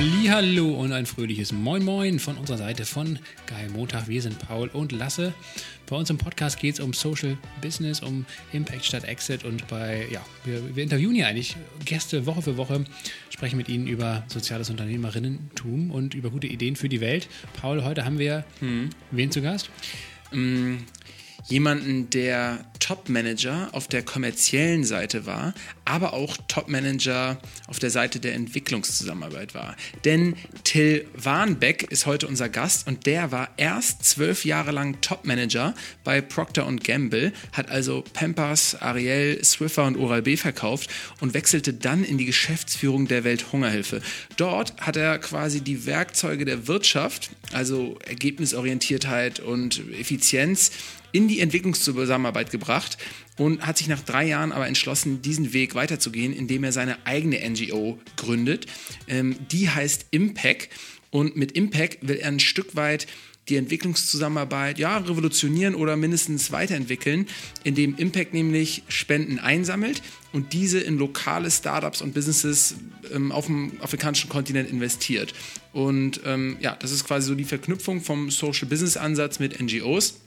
Hallo und ein fröhliches Moin Moin von unserer Seite von Geil Montag. Wir sind Paul und Lasse. Bei uns im Podcast geht es um Social Business, um Impact statt Exit und bei, ja, wir, wir interviewen hier eigentlich Gäste Woche für Woche, sprechen mit ihnen über soziales Unternehmerinnentum und über gute Ideen für die Welt. Paul, heute haben wir hm. wen zu Gast? Mm, jemanden, der Top-Manager auf der kommerziellen Seite war, aber auch Top-Manager auf der Seite der Entwicklungszusammenarbeit war. Denn Till Warnbeck ist heute unser Gast und der war erst zwölf Jahre lang Top-Manager bei Procter Gamble, hat also Pampers, Ariel, Swiffer und Oral-B verkauft und wechselte dann in die Geschäftsführung der Welthungerhilfe. Dort hat er quasi die Werkzeuge der Wirtschaft, also Ergebnisorientiertheit und Effizienz, in die Entwicklungszusammenarbeit gebracht und hat sich nach drei Jahren aber entschlossen, diesen Weg weiterzugehen, indem er seine eigene NGO gründet. Ähm, die heißt Impact und mit Impact will er ein Stück weit die Entwicklungszusammenarbeit ja, revolutionieren oder mindestens weiterentwickeln, indem Impact nämlich Spenden einsammelt und diese in lokale Startups und Businesses ähm, auf dem afrikanischen Kontinent investiert. Und ähm, ja, das ist quasi so die Verknüpfung vom Social Business Ansatz mit NGOs.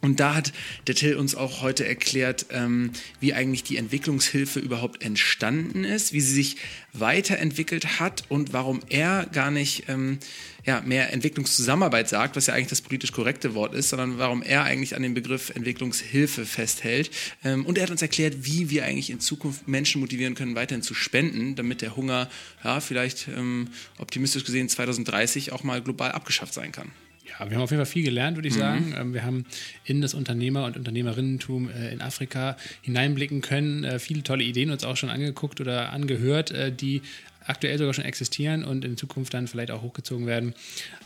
Und da hat der Till uns auch heute erklärt, ähm, wie eigentlich die Entwicklungshilfe überhaupt entstanden ist, wie sie sich weiterentwickelt hat und warum er gar nicht ähm, ja, mehr Entwicklungszusammenarbeit sagt, was ja eigentlich das politisch korrekte Wort ist, sondern warum er eigentlich an dem Begriff Entwicklungshilfe festhält. Ähm, und er hat uns erklärt, wie wir eigentlich in Zukunft Menschen motivieren können, weiterhin zu spenden, damit der Hunger, ja, vielleicht ähm, optimistisch gesehen 2030 auch mal global abgeschafft sein kann. Ja, wir haben auf jeden Fall viel gelernt, würde ich mhm. sagen. Ähm, wir haben in das Unternehmer- und Unternehmerinnentum äh, in Afrika hineinblicken können, äh, viele tolle Ideen uns auch schon angeguckt oder angehört, äh, die aktuell sogar schon existieren und in Zukunft dann vielleicht auch hochgezogen werden.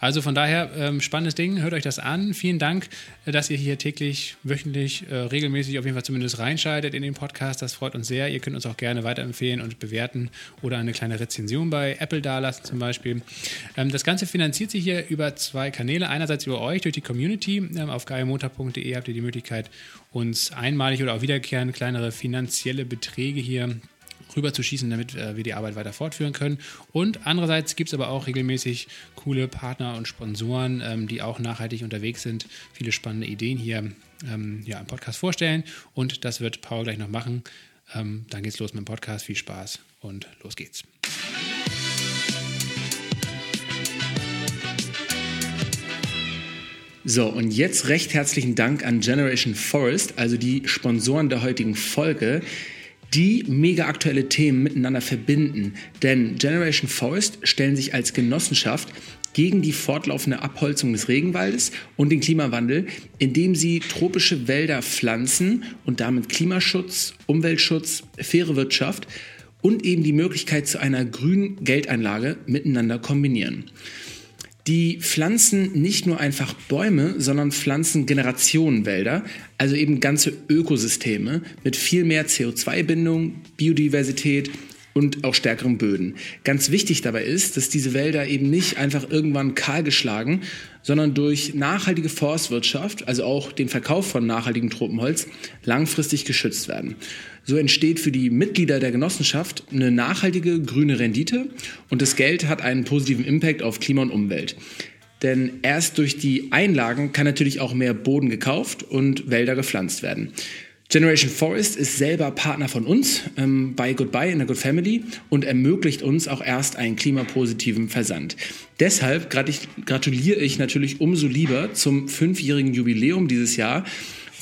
Also von daher, ähm, spannendes Ding, hört euch das an. Vielen Dank, äh, dass ihr hier täglich, wöchentlich, äh, regelmäßig auf jeden Fall zumindest reinschaltet in den Podcast. Das freut uns sehr. Ihr könnt uns auch gerne weiterempfehlen und bewerten oder eine kleine Rezension bei Apple dalassen zum Beispiel. Ähm, das Ganze finanziert sich hier über zwei Kanäle. Einerseits über euch, durch die Community. Ähm, auf geilmontag.de habt ihr die Möglichkeit, uns einmalig oder auch wiederkehrend kleinere finanzielle Beträge hier rüber zu schießen, damit äh, wir die Arbeit weiter fortführen können. Und andererseits gibt es aber auch regelmäßig coole Partner und Sponsoren, ähm, die auch nachhaltig unterwegs sind, viele spannende Ideen hier ähm, ja, im Podcast vorstellen. Und das wird Paul gleich noch machen. Ähm, dann geht's los mit dem Podcast. Viel Spaß und los geht's. So, und jetzt recht herzlichen Dank an Generation Forest, also die Sponsoren der heutigen Folge die mega aktuelle Themen miteinander verbinden. Denn Generation Forest stellen sich als Genossenschaft gegen die fortlaufende Abholzung des Regenwaldes und den Klimawandel, indem sie tropische Wälder pflanzen und damit Klimaschutz, Umweltschutz, faire Wirtschaft und eben die Möglichkeit zu einer grünen Geldeinlage miteinander kombinieren. Die pflanzen nicht nur einfach Bäume, sondern pflanzen Generationenwälder, also eben ganze Ökosysteme mit viel mehr CO2-Bindung, Biodiversität und auch stärkeren Böden. Ganz wichtig dabei ist, dass diese Wälder eben nicht einfach irgendwann kahlgeschlagen, sondern durch nachhaltige Forstwirtschaft, also auch den Verkauf von nachhaltigem Tropenholz, langfristig geschützt werden. So entsteht für die Mitglieder der Genossenschaft eine nachhaltige grüne Rendite und das Geld hat einen positiven Impact auf Klima und Umwelt. Denn erst durch die Einlagen kann natürlich auch mehr Boden gekauft und Wälder gepflanzt werden. Generation Forest ist selber Partner von uns ähm, bei Goodbye in der Good Family und ermöglicht uns auch erst einen klimapositiven Versand. Deshalb gratuliere ich natürlich umso lieber zum fünfjährigen Jubiläum dieses Jahr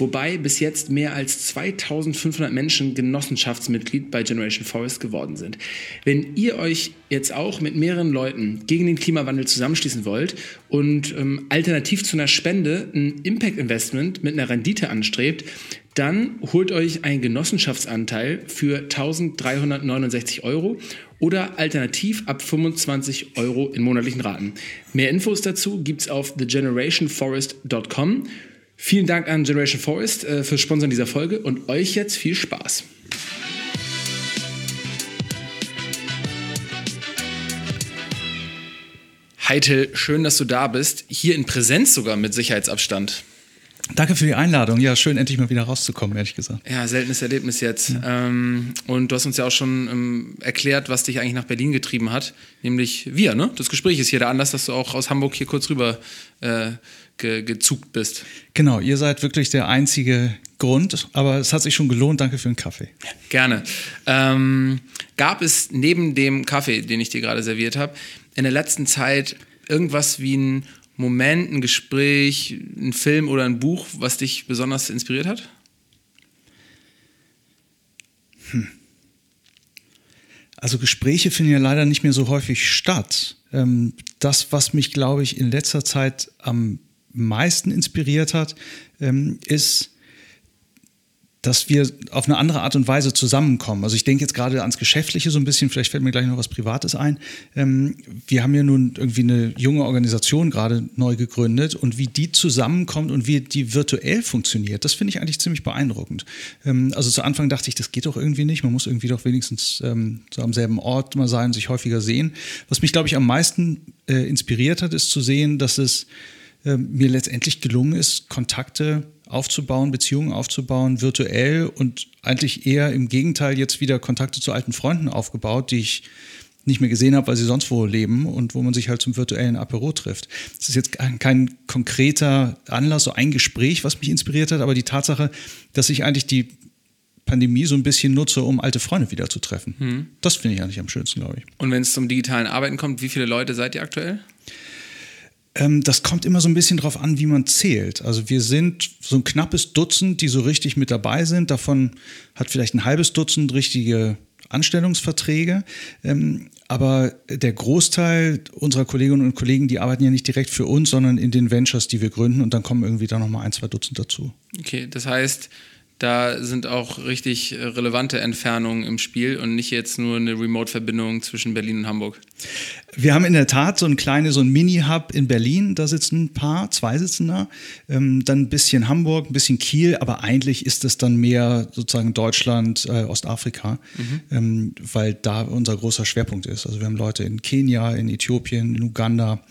wobei bis jetzt mehr als 2500 Menschen Genossenschaftsmitglied bei Generation Forest geworden sind. Wenn ihr euch jetzt auch mit mehreren Leuten gegen den Klimawandel zusammenschließen wollt und ähm, alternativ zu einer Spende ein Impact Investment mit einer Rendite anstrebt, dann holt euch einen Genossenschaftsanteil für 1369 Euro oder alternativ ab 25 Euro in monatlichen Raten. Mehr Infos dazu gibt's auf thegenerationforest.com Vielen Dank an Generation Forest äh, fürs Sponsoren dieser Folge und euch jetzt viel Spaß. Heitel, schön, dass du da bist. Hier in Präsenz sogar mit Sicherheitsabstand. Danke für die Einladung. Ja, schön, endlich mal wieder rauszukommen, ehrlich gesagt. Ja, seltenes Erlebnis jetzt. Ja. Ähm, und du hast uns ja auch schon ähm, erklärt, was dich eigentlich nach Berlin getrieben hat, nämlich wir, ne? Das Gespräch ist hier der Anlass, dass du auch aus Hamburg hier kurz rüber äh, ge gezugt bist. Genau, ihr seid wirklich der einzige Grund, aber es hat sich schon gelohnt. Danke für den Kaffee. Gerne. Ähm, gab es neben dem Kaffee, den ich dir gerade serviert habe, in der letzten Zeit irgendwas wie ein Moment, ein Gespräch, ein Film oder ein Buch, was dich besonders inspiriert hat? Hm. Also Gespräche finden ja leider nicht mehr so häufig statt. Ähm, das, was mich, glaube ich, in letzter Zeit am meisten inspiriert hat, ähm, ist dass wir auf eine andere Art und Weise zusammenkommen. Also ich denke jetzt gerade ans Geschäftliche so ein bisschen, vielleicht fällt mir gleich noch was Privates ein. Ähm, wir haben ja nun irgendwie eine junge Organisation gerade neu gegründet und wie die zusammenkommt und wie die virtuell funktioniert, das finde ich eigentlich ziemlich beeindruckend. Ähm, also zu Anfang dachte ich, das geht doch irgendwie nicht, man muss irgendwie doch wenigstens ähm, so am selben Ort mal sein, sich häufiger sehen. Was mich, glaube ich, am meisten äh, inspiriert hat, ist zu sehen, dass es äh, mir letztendlich gelungen ist, Kontakte aufzubauen, Beziehungen aufzubauen, virtuell und eigentlich eher im Gegenteil jetzt wieder Kontakte zu alten Freunden aufgebaut, die ich nicht mehr gesehen habe, weil sie sonst wo leben und wo man sich halt zum virtuellen Apero trifft. Das ist jetzt kein konkreter Anlass, so ein Gespräch, was mich inspiriert hat, aber die Tatsache, dass ich eigentlich die Pandemie so ein bisschen nutze, um alte Freunde wieder zu treffen. Hm. Das finde ich eigentlich am schönsten, glaube ich. Und wenn es zum digitalen Arbeiten kommt, wie viele Leute seid ihr aktuell? Ähm, das kommt immer so ein bisschen drauf an, wie man zählt. Also wir sind so ein knappes Dutzend, die so richtig mit dabei sind. Davon hat vielleicht ein halbes Dutzend richtige Anstellungsverträge. Ähm, aber der Großteil unserer Kolleginnen und Kollegen, die arbeiten ja nicht direkt für uns, sondern in den Ventures, die wir gründen. Und dann kommen irgendwie da nochmal ein, zwei Dutzend dazu. Okay, das heißt, da sind auch richtig äh, relevante Entfernungen im Spiel und nicht jetzt nur eine Remote-Verbindung zwischen Berlin und Hamburg. Wir haben in der Tat so ein kleines, so ein Mini-Hub in Berlin, da sitzen ein paar, zwei sitzen da, ähm, dann ein bisschen Hamburg, ein bisschen Kiel, aber eigentlich ist es dann mehr sozusagen Deutschland, äh, Ostafrika, mhm. ähm, weil da unser großer Schwerpunkt ist. Also wir haben Leute in Kenia, in Äthiopien, in Uganda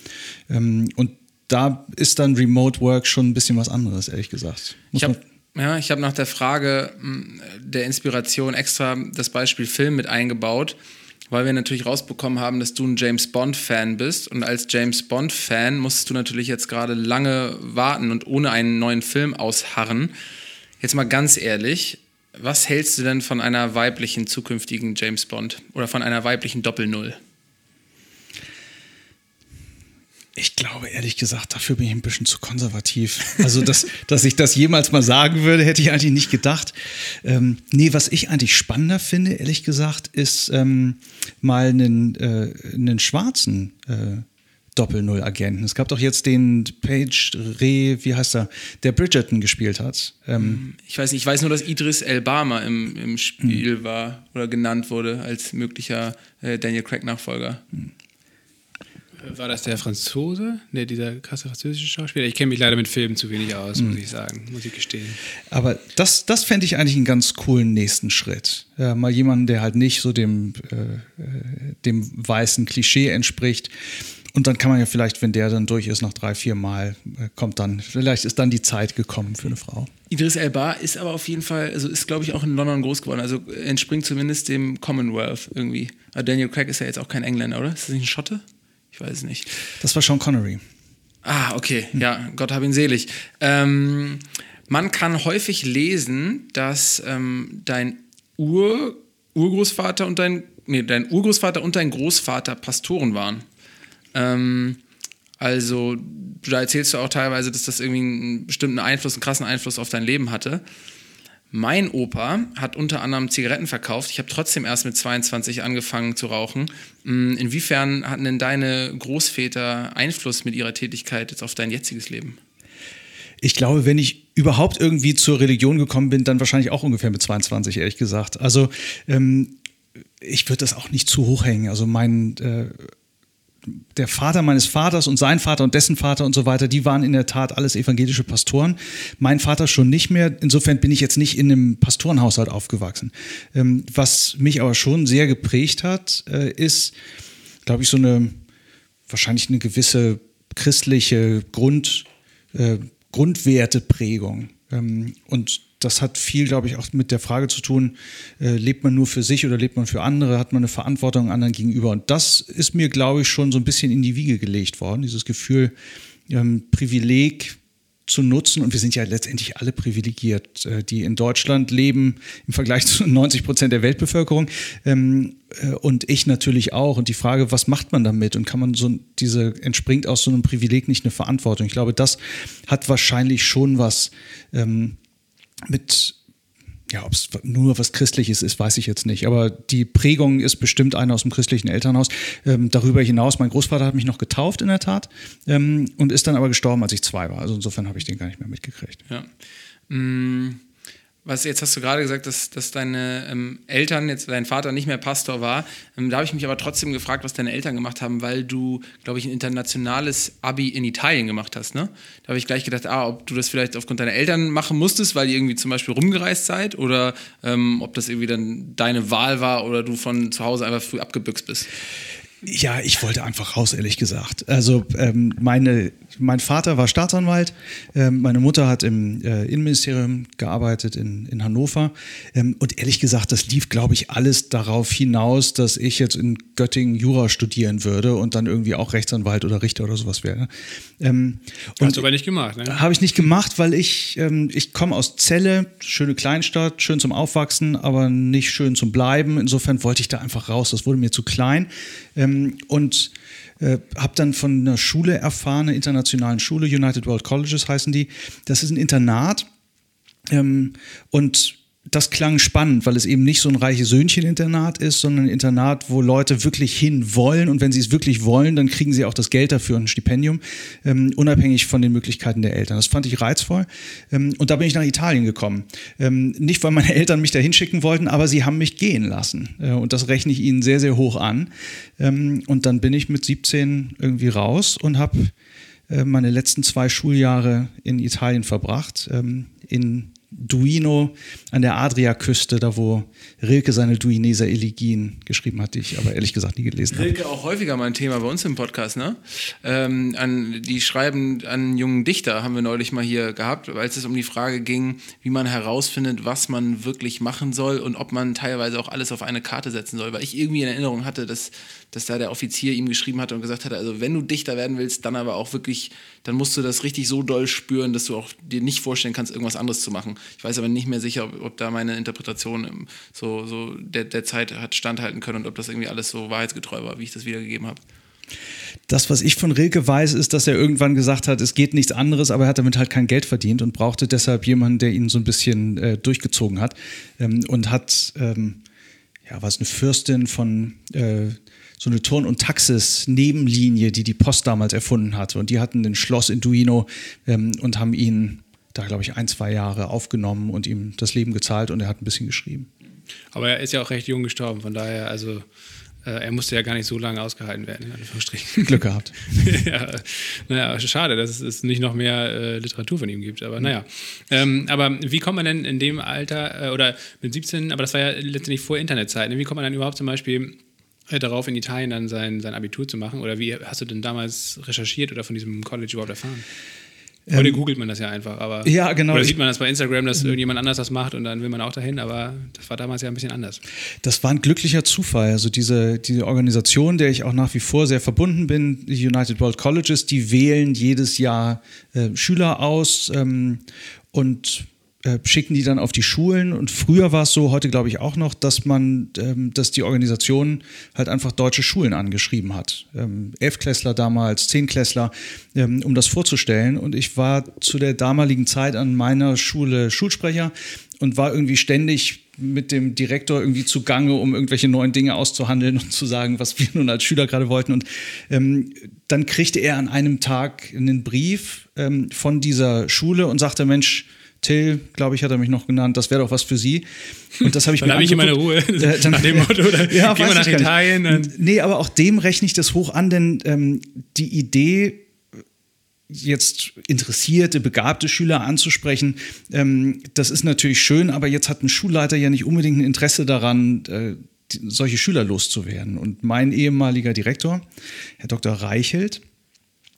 ähm, und da ist dann Remote Work schon ein bisschen was anderes, ehrlich gesagt. Muss ich habe ja, ich habe nach der Frage hm, der Inspiration extra das Beispiel Film mit eingebaut, weil wir natürlich rausbekommen haben, dass du ein James Bond-Fan bist. Und als James Bond-Fan musstest du natürlich jetzt gerade lange warten und ohne einen neuen Film ausharren. Jetzt mal ganz ehrlich, was hältst du denn von einer weiblichen zukünftigen James Bond oder von einer weiblichen Doppel-Null? Ich glaube, ehrlich gesagt, dafür bin ich ein bisschen zu konservativ. Also, dass, dass ich das jemals mal sagen würde, hätte ich eigentlich nicht gedacht. Ähm, nee, was ich eigentlich spannender finde, ehrlich gesagt, ist ähm, mal einen, äh, einen schwarzen äh, Doppel-Null-Agenten. Es gab doch jetzt den Page Re, wie heißt er, der Bridgerton gespielt hat. Ähm, ich weiß nicht, ich weiß nur, dass Idris Elbama im, im Spiel hm. war oder genannt wurde als möglicher äh, Daniel Craig-Nachfolger. Hm. War das der Franzose? Ne, dieser krasse französische Schauspieler? Ich kenne mich leider mit Filmen zu wenig aus, muss mhm. ich sagen, muss ich gestehen. Aber das, das fände ich eigentlich einen ganz coolen nächsten Schritt. Ja, mal jemanden, der halt nicht so dem, äh, äh, dem weißen Klischee entspricht. Und dann kann man ja vielleicht, wenn der dann durch ist, noch drei, vier Mal, äh, kommt dann, vielleicht ist dann die Zeit gekommen für eine Frau. Idris Elba ist aber auf jeden Fall, also ist glaube ich auch in London groß geworden, also entspringt zumindest dem Commonwealth irgendwie. Aber Daniel Craig ist ja jetzt auch kein Engländer, oder? Ist das nicht ein Schotte? Ich weiß nicht. Das war Sean Connery. Ah, okay. Ja, Gott hab ihn selig. Ähm, man kann häufig lesen, dass ähm, dein Ur Urgroßvater und dein, nee, dein Urgroßvater und dein Großvater Pastoren waren. Ähm, also, da erzählst du auch teilweise, dass das irgendwie einen bestimmten Einfluss, einen krassen Einfluss auf dein Leben hatte. Mein Opa hat unter anderem Zigaretten verkauft. Ich habe trotzdem erst mit 22 angefangen zu rauchen. Mm, inwiefern hatten denn deine Großväter Einfluss mit ihrer Tätigkeit jetzt auf dein jetziges Leben? Ich glaube, wenn ich überhaupt irgendwie zur Religion gekommen bin, dann wahrscheinlich auch ungefähr mit 22, ehrlich gesagt. Also ähm, ich würde das auch nicht zu hoch hängen. Also mein äh, der Vater meines Vaters und sein Vater und dessen Vater und so weiter, die waren in der Tat alles evangelische Pastoren. Mein Vater schon nicht mehr. Insofern bin ich jetzt nicht in einem Pastorenhaushalt aufgewachsen. Ähm, was mich aber schon sehr geprägt hat, äh, ist, glaube ich, so eine wahrscheinlich eine gewisse christliche Grund, äh, Grundwerteprägung. Ähm, und das hat viel, glaube ich, auch mit der Frage zu tun, äh, lebt man nur für sich oder lebt man für andere, hat man eine Verantwortung anderen gegenüber. Und das ist mir, glaube ich, schon so ein bisschen in die Wiege gelegt worden, dieses Gefühl, ähm, Privileg zu nutzen. Und wir sind ja letztendlich alle privilegiert, äh, die in Deutschland leben im Vergleich zu 90 Prozent der Weltbevölkerung. Ähm, äh, und ich natürlich auch. Und die Frage, was macht man damit? Und kann man so diese, entspringt aus so einem Privileg nicht eine Verantwortung? Ich glaube, das hat wahrscheinlich schon was ähm, mit ja, ob es nur was Christliches ist, weiß ich jetzt nicht. Aber die Prägung ist bestimmt eine aus dem christlichen Elternhaus. Ähm, darüber hinaus, mein Großvater hat mich noch getauft in der Tat ähm, und ist dann aber gestorben, als ich zwei war. Also insofern habe ich den gar nicht mehr mitgekriegt. Ja. Mm was jetzt hast du gerade gesagt, dass, dass deine ähm, Eltern, jetzt dein Vater nicht mehr Pastor war. Ähm, da habe ich mich aber trotzdem gefragt, was deine Eltern gemacht haben, weil du, glaube ich, ein internationales Abi in Italien gemacht hast. Ne? Da habe ich gleich gedacht, ah, ob du das vielleicht aufgrund deiner Eltern machen musstest, weil ihr irgendwie zum Beispiel rumgereist seid oder ähm, ob das irgendwie dann deine Wahl war oder du von zu Hause einfach früh abgebüxt bist. Ja, ich wollte einfach raus, ehrlich gesagt. Also ähm, meine, mein Vater war Staatsanwalt, ähm, meine Mutter hat im äh, Innenministerium gearbeitet in, in Hannover. Ähm, und ehrlich gesagt, das lief, glaube ich, alles darauf hinaus, dass ich jetzt in Göttingen Jura studieren würde und dann irgendwie auch Rechtsanwalt oder Richter oder sowas wäre. Ähm, Hast du aber nicht gemacht, ne? Habe ich nicht gemacht, weil ich, ähm, ich komme aus Celle, schöne Kleinstadt, schön zum Aufwachsen, aber nicht schön zum Bleiben. Insofern wollte ich da einfach raus. Das wurde mir zu klein. Ähm, und äh, habe dann von einer Schule erfahren, einer internationalen Schule, United World Colleges heißen die. Das ist ein Internat. Ähm, und das klang spannend, weil es eben nicht so ein reiche Söhnchen-Internat ist, sondern ein Internat, wo Leute wirklich hin wollen. Und wenn sie es wirklich wollen, dann kriegen sie auch das Geld dafür und ein Stipendium, ähm, unabhängig von den Möglichkeiten der Eltern. Das fand ich reizvoll. Ähm, und da bin ich nach Italien gekommen. Ähm, nicht, weil meine Eltern mich da hinschicken wollten, aber sie haben mich gehen lassen. Äh, und das rechne ich ihnen sehr, sehr hoch an. Ähm, und dann bin ich mit 17 irgendwie raus und habe äh, meine letzten zwei Schuljahre in Italien verbracht. Ähm, in Duino an der Adriaküste, da wo Rilke seine Duineser Elegien geschrieben hat, die ich aber ehrlich gesagt nie gelesen habe. Rilke auch häufiger mal ein Thema bei uns im Podcast, ne? Ähm, an, die schreiben an jungen Dichter, haben wir neulich mal hier gehabt, als es um die Frage ging, wie man herausfindet, was man wirklich machen soll und ob man teilweise auch alles auf eine Karte setzen soll. Weil ich irgendwie in Erinnerung hatte, dass dass da der Offizier ihm geschrieben hatte und gesagt hatte, also wenn du Dichter werden willst, dann aber auch wirklich, dann musst du das richtig so doll spüren, dass du auch dir nicht vorstellen kannst, irgendwas anderes zu machen. Ich weiß aber nicht mehr sicher, ob, ob da meine Interpretation so, so der, der Zeit hat standhalten können und ob das irgendwie alles so wahrheitsgetreu war, wie ich das wiedergegeben habe. Das, was ich von Rilke weiß, ist, dass er irgendwann gesagt hat, es geht nichts anderes, aber er hat damit halt kein Geld verdient und brauchte deshalb jemanden, der ihn so ein bisschen äh, durchgezogen hat ähm, und hat, ähm, ja, was eine Fürstin von äh, so eine Turn- und Taxis-Nebenlinie, die die Post damals erfunden hatte. Und die hatten ein Schloss in Duino ähm, und haben ihn da, glaube ich, ein, zwei Jahre aufgenommen und ihm das Leben gezahlt und er hat ein bisschen geschrieben. Aber er ist ja auch recht jung gestorben, von daher, also äh, er musste ja gar nicht so lange ausgehalten werden. Glück gehabt. ja, naja, schade, dass es nicht noch mehr äh, Literatur von ihm gibt, aber naja. Ähm, aber wie kommt man denn in dem Alter, äh, oder mit 17, aber das war ja letztendlich vor Internetzeiten, wie kommt man dann überhaupt zum Beispiel darauf, in Italien dann sein, sein Abitur zu machen? Oder wie hast du denn damals recherchiert oder von diesem College überhaupt erfahren? Heute ähm, googelt man das ja einfach, aber ja, genau. oder sieht man das bei Instagram, dass irgendjemand anders das macht und dann will man auch dahin, aber das war damals ja ein bisschen anders. Das war ein glücklicher Zufall. Also diese, diese Organisation, der ich auch nach wie vor sehr verbunden bin, die United World Colleges, die wählen jedes Jahr äh, Schüler aus ähm, und äh, schicken die dann auf die Schulen und früher war es so, heute glaube ich auch noch, dass man, ähm, dass die Organisation halt einfach deutsche Schulen angeschrieben hat. Ähm, Elfklässler damals, Zehnklässler, ähm, um das vorzustellen. Und ich war zu der damaligen Zeit an meiner Schule Schulsprecher und war irgendwie ständig mit dem Direktor irgendwie zugange, um irgendwelche neuen Dinge auszuhandeln und zu sagen, was wir nun als Schüler gerade wollten. Und ähm, dann kriegte er an einem Tag einen Brief ähm, von dieser Schule und sagte, Mensch, Till, glaube ich, hat er mich noch genannt, das wäre doch was für Sie. Und das habe ich dann mir habe ich meine Ruhe. Äh, dann, nach dem Motto, oder ja, gehen wir nach Italien. Dann. Nee, aber auch dem rechne ich das hoch an, denn ähm, die Idee, jetzt interessierte, begabte Schüler anzusprechen, ähm, das ist natürlich schön, aber jetzt hat ein Schulleiter ja nicht unbedingt ein Interesse daran, äh, solche Schüler loszuwerden. Und mein ehemaliger Direktor, Herr Dr. Reichelt,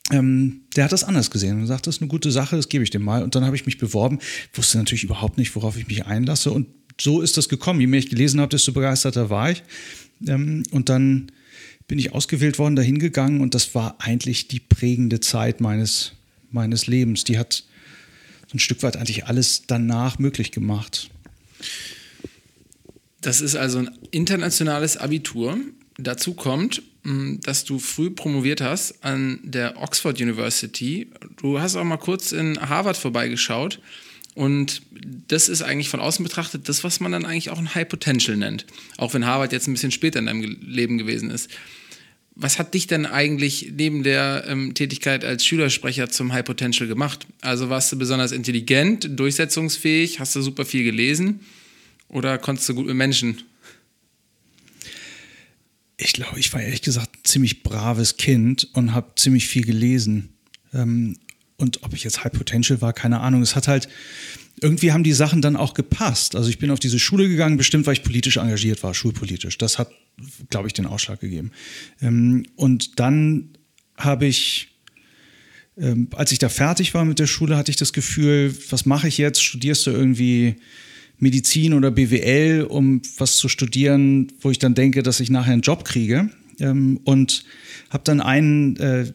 ähm, der hat das anders gesehen und sagt, das ist eine gute Sache, das gebe ich dem mal. Und dann habe ich mich beworben, wusste natürlich überhaupt nicht, worauf ich mich einlasse. Und so ist das gekommen. Je mehr ich gelesen habe, desto begeisterter war ich. Ähm, und dann bin ich ausgewählt worden, dahin gegangen und das war eigentlich die prägende Zeit meines, meines Lebens. Die hat so ein Stück weit eigentlich alles danach möglich gemacht. Das ist also ein internationales Abitur. Dazu kommt, dass du früh promoviert hast an der Oxford University. Du hast auch mal kurz in Harvard vorbeigeschaut. Und das ist eigentlich von außen betrachtet das, was man dann eigentlich auch ein High Potential nennt. Auch wenn Harvard jetzt ein bisschen später in deinem Leben gewesen ist. Was hat dich denn eigentlich neben der ähm, Tätigkeit als Schülersprecher zum High Potential gemacht? Also warst du besonders intelligent, durchsetzungsfähig, hast du super viel gelesen oder konntest du gut mit Menschen? Ich glaube, ich war ehrlich gesagt ein ziemlich braves Kind und habe ziemlich viel gelesen. Ähm, und ob ich jetzt High Potential war, keine Ahnung. Es hat halt, irgendwie haben die Sachen dann auch gepasst. Also ich bin auf diese Schule gegangen, bestimmt, weil ich politisch engagiert war, schulpolitisch. Das hat, glaube ich, den Ausschlag gegeben. Ähm, und dann habe ich, ähm, als ich da fertig war mit der Schule, hatte ich das Gefühl, was mache ich jetzt? Studierst du irgendwie Medizin oder BWL, um was zu studieren, wo ich dann denke, dass ich nachher einen Job kriege? Ähm, und habe dann einen äh, äh,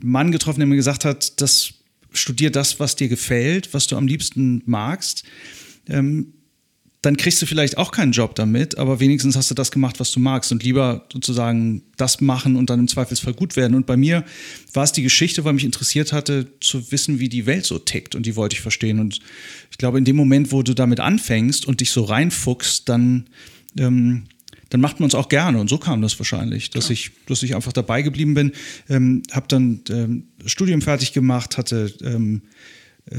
Mann getroffen, der mir gesagt hat, das studier das, was dir gefällt, was du am liebsten magst. Ähm, dann kriegst du vielleicht auch keinen Job damit, aber wenigstens hast du das gemacht, was du magst und lieber sozusagen das machen und dann im Zweifelsfall gut werden. Und bei mir war es die Geschichte, weil mich interessiert hatte, zu wissen, wie die Welt so tickt und die wollte ich verstehen. Und ich glaube, in dem Moment, wo du damit anfängst und dich so reinfuchst, dann ähm, dann macht man es auch gerne. Und so kam das wahrscheinlich, dass, ja. ich, dass ich einfach dabei geblieben bin. Ähm, habe dann ähm, Studium fertig gemacht, hatte ähm, äh,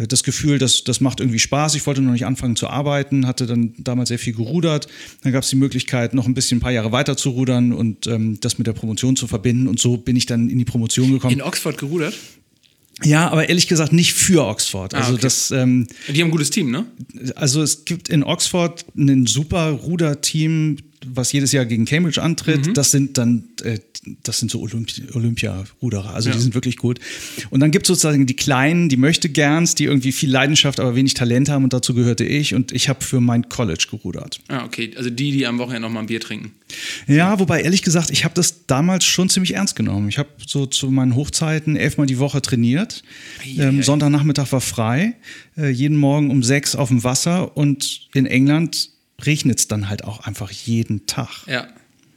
das Gefühl, dass das macht irgendwie Spaß. Ich wollte noch nicht anfangen zu arbeiten, hatte dann damals sehr viel gerudert. Dann gab es die Möglichkeit, noch ein bisschen ein paar Jahre weiter zu rudern und ähm, das mit der Promotion zu verbinden. Und so bin ich dann in die Promotion gekommen. In Oxford gerudert? Ja, aber ehrlich gesagt nicht für Oxford. Also ah, okay. das. Ähm, die haben ein gutes Team, ne? Also es gibt in Oxford ein super Ruderteam, was jedes Jahr gegen Cambridge antritt. Mhm. Das sind dann äh, das sind so Olympi Olympia-Ruderer. Also ja. die sind wirklich gut. Und dann gibt es sozusagen die Kleinen, die möchte gerns, die irgendwie viel Leidenschaft, aber wenig Talent haben und dazu gehörte ich und ich habe für mein College gerudert. Ah, okay. Also die, die am Wochenende noch mal ein Bier trinken. Ja, wobei ehrlich gesagt, ich habe das damals schon ziemlich ernst genommen. Ich habe so zu meinen Hochzeiten elfmal die Woche trainiert. Ähm, Sonntagnachmittag war frei, äh, jeden Morgen um sechs auf dem Wasser und in England regnet es dann halt auch einfach jeden Tag. Ja.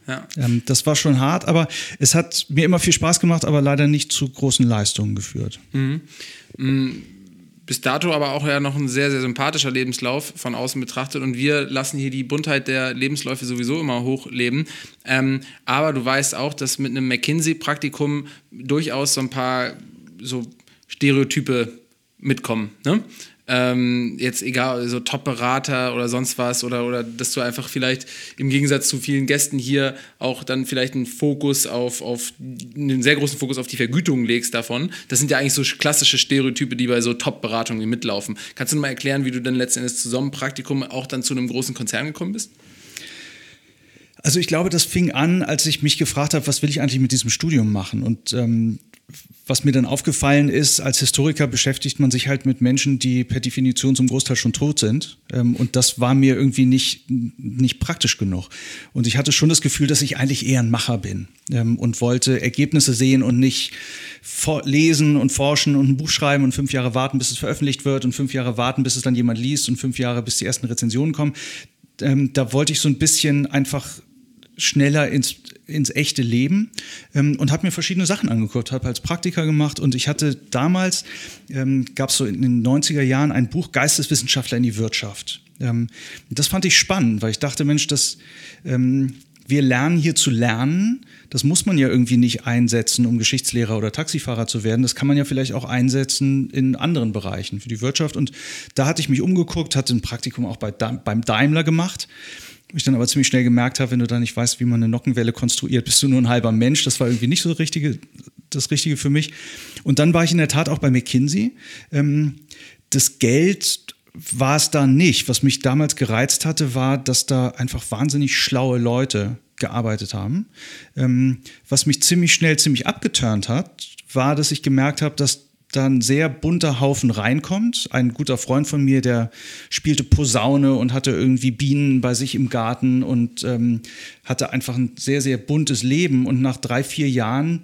Ja. Ähm, das war schon hart, aber es hat mir immer viel Spaß gemacht, aber leider nicht zu großen Leistungen geführt. Mhm. Mhm. Bis dato aber auch ja noch ein sehr, sehr sympathischer Lebenslauf von außen betrachtet und wir lassen hier die Buntheit der Lebensläufe sowieso immer hochleben. Ähm, aber du weißt auch, dass mit einem McKinsey-Praktikum durchaus so ein paar so Stereotype mitkommen. Ne? Ähm, jetzt egal, so Top-Berater oder sonst was oder, oder dass du einfach vielleicht im Gegensatz zu vielen Gästen hier auch dann vielleicht einen Fokus auf, auf einen sehr großen Fokus auf die Vergütung legst davon. Das sind ja eigentlich so klassische Stereotype, die bei so Top-Beratungen mitlaufen. Kannst du mal erklären, wie du dann letztendlich zu so einem Praktikum auch dann zu einem großen Konzern gekommen bist? Also ich glaube, das fing an, als ich mich gefragt habe, was will ich eigentlich mit diesem Studium machen? Und ähm, was mir dann aufgefallen ist, als Historiker beschäftigt man sich halt mit Menschen, die per Definition zum Großteil schon tot sind. Ähm, und das war mir irgendwie nicht, nicht praktisch genug. Und ich hatte schon das Gefühl, dass ich eigentlich eher ein Macher bin ähm, und wollte Ergebnisse sehen und nicht lesen und forschen und ein Buch schreiben und fünf Jahre warten, bis es veröffentlicht wird und fünf Jahre warten, bis es dann jemand liest und fünf Jahre, bis die ersten Rezensionen kommen. Ähm, da wollte ich so ein bisschen einfach schneller ins, ins echte Leben ähm, und habe mir verschiedene Sachen angeguckt, habe als Praktiker gemacht und ich hatte damals, ähm, gab es so in den 90er Jahren ein Buch Geisteswissenschaftler in die Wirtschaft. Ähm, das fand ich spannend, weil ich dachte, Mensch, das, ähm, wir lernen hier zu lernen. Das muss man ja irgendwie nicht einsetzen, um Geschichtslehrer oder Taxifahrer zu werden. Das kann man ja vielleicht auch einsetzen in anderen Bereichen für die Wirtschaft. Und da hatte ich mich umgeguckt, hatte ein Praktikum auch bei, beim Daimler gemacht ich dann aber ziemlich schnell gemerkt habe, wenn du da nicht weißt, wie man eine Nockenwelle konstruiert, bist du nur ein halber Mensch. Das war irgendwie nicht so das Richtige, das Richtige für mich. Und dann war ich in der Tat auch bei McKinsey. Ähm, das Geld war es da nicht. Was mich damals gereizt hatte, war, dass da einfach wahnsinnig schlaue Leute gearbeitet haben. Ähm, was mich ziemlich schnell ziemlich abgeturnt hat, war, dass ich gemerkt habe, dass da ein sehr bunter Haufen reinkommt. Ein guter Freund von mir, der spielte Posaune und hatte irgendwie Bienen bei sich im Garten und ähm, hatte einfach ein sehr, sehr buntes Leben. Und nach drei, vier Jahren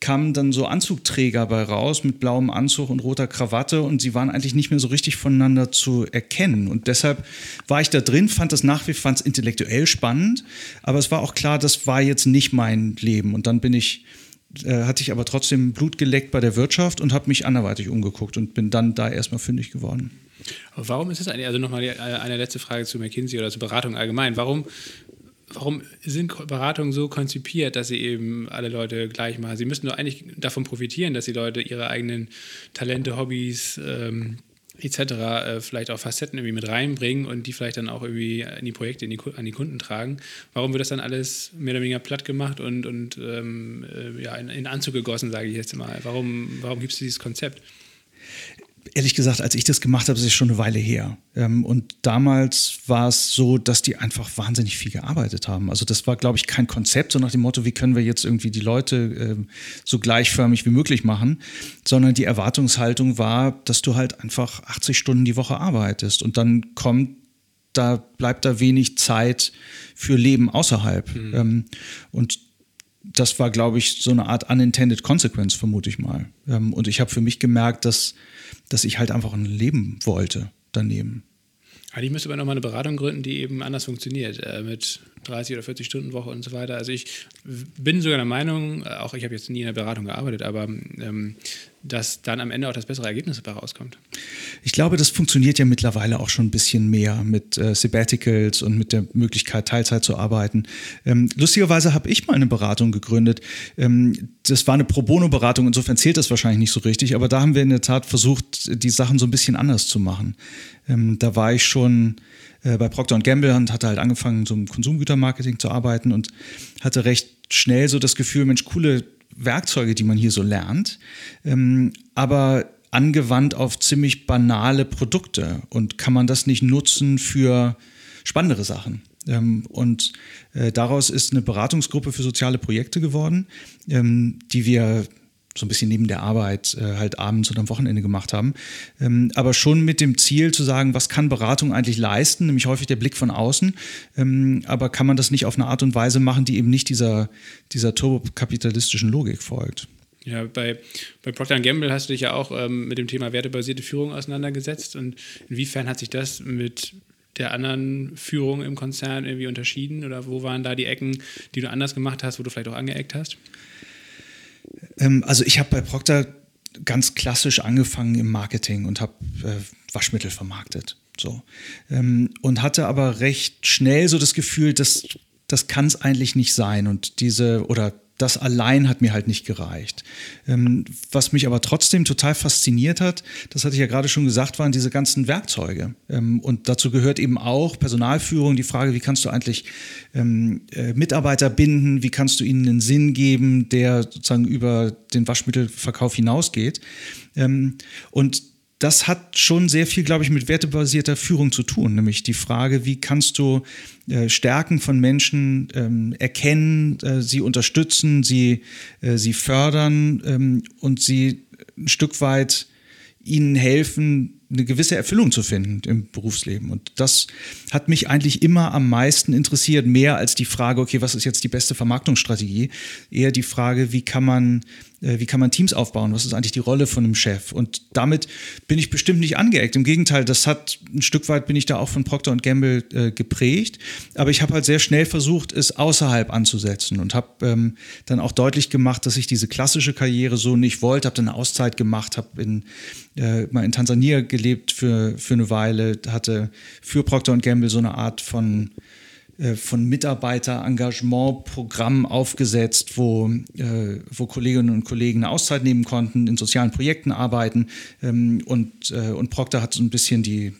kamen dann so Anzugträger bei raus mit blauem Anzug und roter Krawatte und sie waren eigentlich nicht mehr so richtig voneinander zu erkennen. Und deshalb war ich da drin, fand das nach wie vor intellektuell spannend, aber es war auch klar, das war jetzt nicht mein Leben. Und dann bin ich äh, hatte ich aber trotzdem Blut geleckt bei der Wirtschaft und habe mich anderweitig umgeguckt und bin dann da erstmal fündig geworden. Aber warum ist es eigentlich, also nochmal eine letzte Frage zu McKinsey oder zur Beratung allgemein, warum, warum sind Beratungen so konzipiert, dass sie eben alle Leute gleich machen? Sie müssten doch eigentlich davon profitieren, dass die Leute ihre eigenen Talente, Hobbys, ähm, etc. Äh, vielleicht auch Facetten irgendwie mit reinbringen und die vielleicht dann auch irgendwie in die Projekte in die, an die Kunden tragen. Warum wird das dann alles mehr oder weniger platt gemacht und, und ähm, äh, ja, in, in Anzug gegossen, sage ich jetzt mal? Warum, warum gibt es dieses Konzept? Ehrlich gesagt, als ich das gemacht habe, ist es schon eine Weile her. Ähm, und damals war es so, dass die einfach wahnsinnig viel gearbeitet haben. Also das war, glaube ich, kein Konzept, so nach dem Motto, wie können wir jetzt irgendwie die Leute ähm, so gleichförmig wie möglich machen, sondern die Erwartungshaltung war, dass du halt einfach 80 Stunden die Woche arbeitest und dann kommt da bleibt da wenig Zeit für Leben außerhalb. Mhm. Ähm, und das war, glaube ich, so eine Art unintended consequence, vermute ich mal. und ich habe für mich gemerkt, dass dass ich halt einfach ein Leben wollte daneben. Eigentlich müsste man nochmal eine Beratung gründen, die eben anders funktioniert, äh, mit 30 oder 40 Stunden Woche und so weiter. Also ich bin sogar der Meinung, äh, auch ich habe jetzt nie in der Beratung gearbeitet, aber ähm, dass dann am Ende auch das bessere Ergebnis dabei rauskommt. Ich glaube, das funktioniert ja mittlerweile auch schon ein bisschen mehr mit äh, Sabbaticals und mit der Möglichkeit, Teilzeit zu arbeiten. Ähm, lustigerweise habe ich mal eine Beratung gegründet. Ähm, das war eine Pro Bono-Beratung, insofern zählt das wahrscheinlich nicht so richtig, aber da haben wir in der Tat versucht, die Sachen so ein bisschen anders zu machen. Ähm, da war ich schon äh, bei Procter Gamble und hatte halt angefangen, so im Konsumgütermarketing zu arbeiten und hatte recht schnell so das Gefühl, Mensch, coole Werkzeuge, die man hier so lernt, ähm, aber angewandt auf ziemlich banale Produkte. Und kann man das nicht nutzen für spannendere Sachen? Ähm, und äh, daraus ist eine Beratungsgruppe für soziale Projekte geworden, ähm, die wir so ein bisschen neben der Arbeit äh, halt abends oder am Wochenende gemacht haben. Ähm, aber schon mit dem Ziel zu sagen, was kann Beratung eigentlich leisten, nämlich häufig der Blick von außen. Ähm, aber kann man das nicht auf eine Art und Weise machen, die eben nicht dieser, dieser turbokapitalistischen Logik folgt? Ja, bei, bei Procter Gamble hast du dich ja auch ähm, mit dem Thema wertebasierte Führung auseinandergesetzt. Und inwiefern hat sich das mit der anderen Führung im Konzern irgendwie unterschieden? Oder wo waren da die Ecken, die du anders gemacht hast, wo du vielleicht auch angeeckt hast? Ähm, also ich habe bei Procter ganz klassisch angefangen im Marketing und habe äh, Waschmittel vermarktet. So. Ähm, und hatte aber recht schnell so das Gefühl, dass das kann es eigentlich nicht sein. Und diese, oder das allein hat mir halt nicht gereicht. Ähm, was mich aber trotzdem total fasziniert hat, das hatte ich ja gerade schon gesagt, waren diese ganzen Werkzeuge. Ähm, und dazu gehört eben auch Personalführung, die Frage, wie kannst du eigentlich ähm, äh, Mitarbeiter binden, wie kannst du ihnen einen Sinn geben, der sozusagen über den Waschmittelverkauf hinausgeht. Und das hat schon sehr viel, glaube ich, mit wertebasierter Führung zu tun, nämlich die Frage, wie kannst du äh, Stärken von Menschen ähm, erkennen, äh, sie unterstützen, sie, äh, sie fördern ähm, und sie ein Stück weit ihnen helfen, eine gewisse Erfüllung zu finden im Berufsleben. Und das hat mich eigentlich immer am meisten interessiert, mehr als die Frage, okay, was ist jetzt die beste Vermarktungsstrategie? Eher die Frage, wie kann man wie kann man Teams aufbauen? Was ist eigentlich die Rolle von einem Chef? Und damit bin ich bestimmt nicht angeeckt. Im Gegenteil, das hat ein Stück weit bin ich da auch von Procter Gamble äh, geprägt. Aber ich habe halt sehr schnell versucht, es außerhalb anzusetzen und habe ähm, dann auch deutlich gemacht, dass ich diese klassische Karriere so nicht wollte. Habe dann eine Auszeit gemacht, habe in, äh, mal in Tansania gelebt für, für eine Weile, hatte für Procter Gamble so eine Art von äh, von Mitarbeiterengagement-Programmen aufgesetzt, wo, äh, wo Kolleginnen und Kollegen eine Auszeit nehmen konnten, in sozialen Projekten arbeiten. Ähm, und, äh, und Procter hat so ein bisschen die,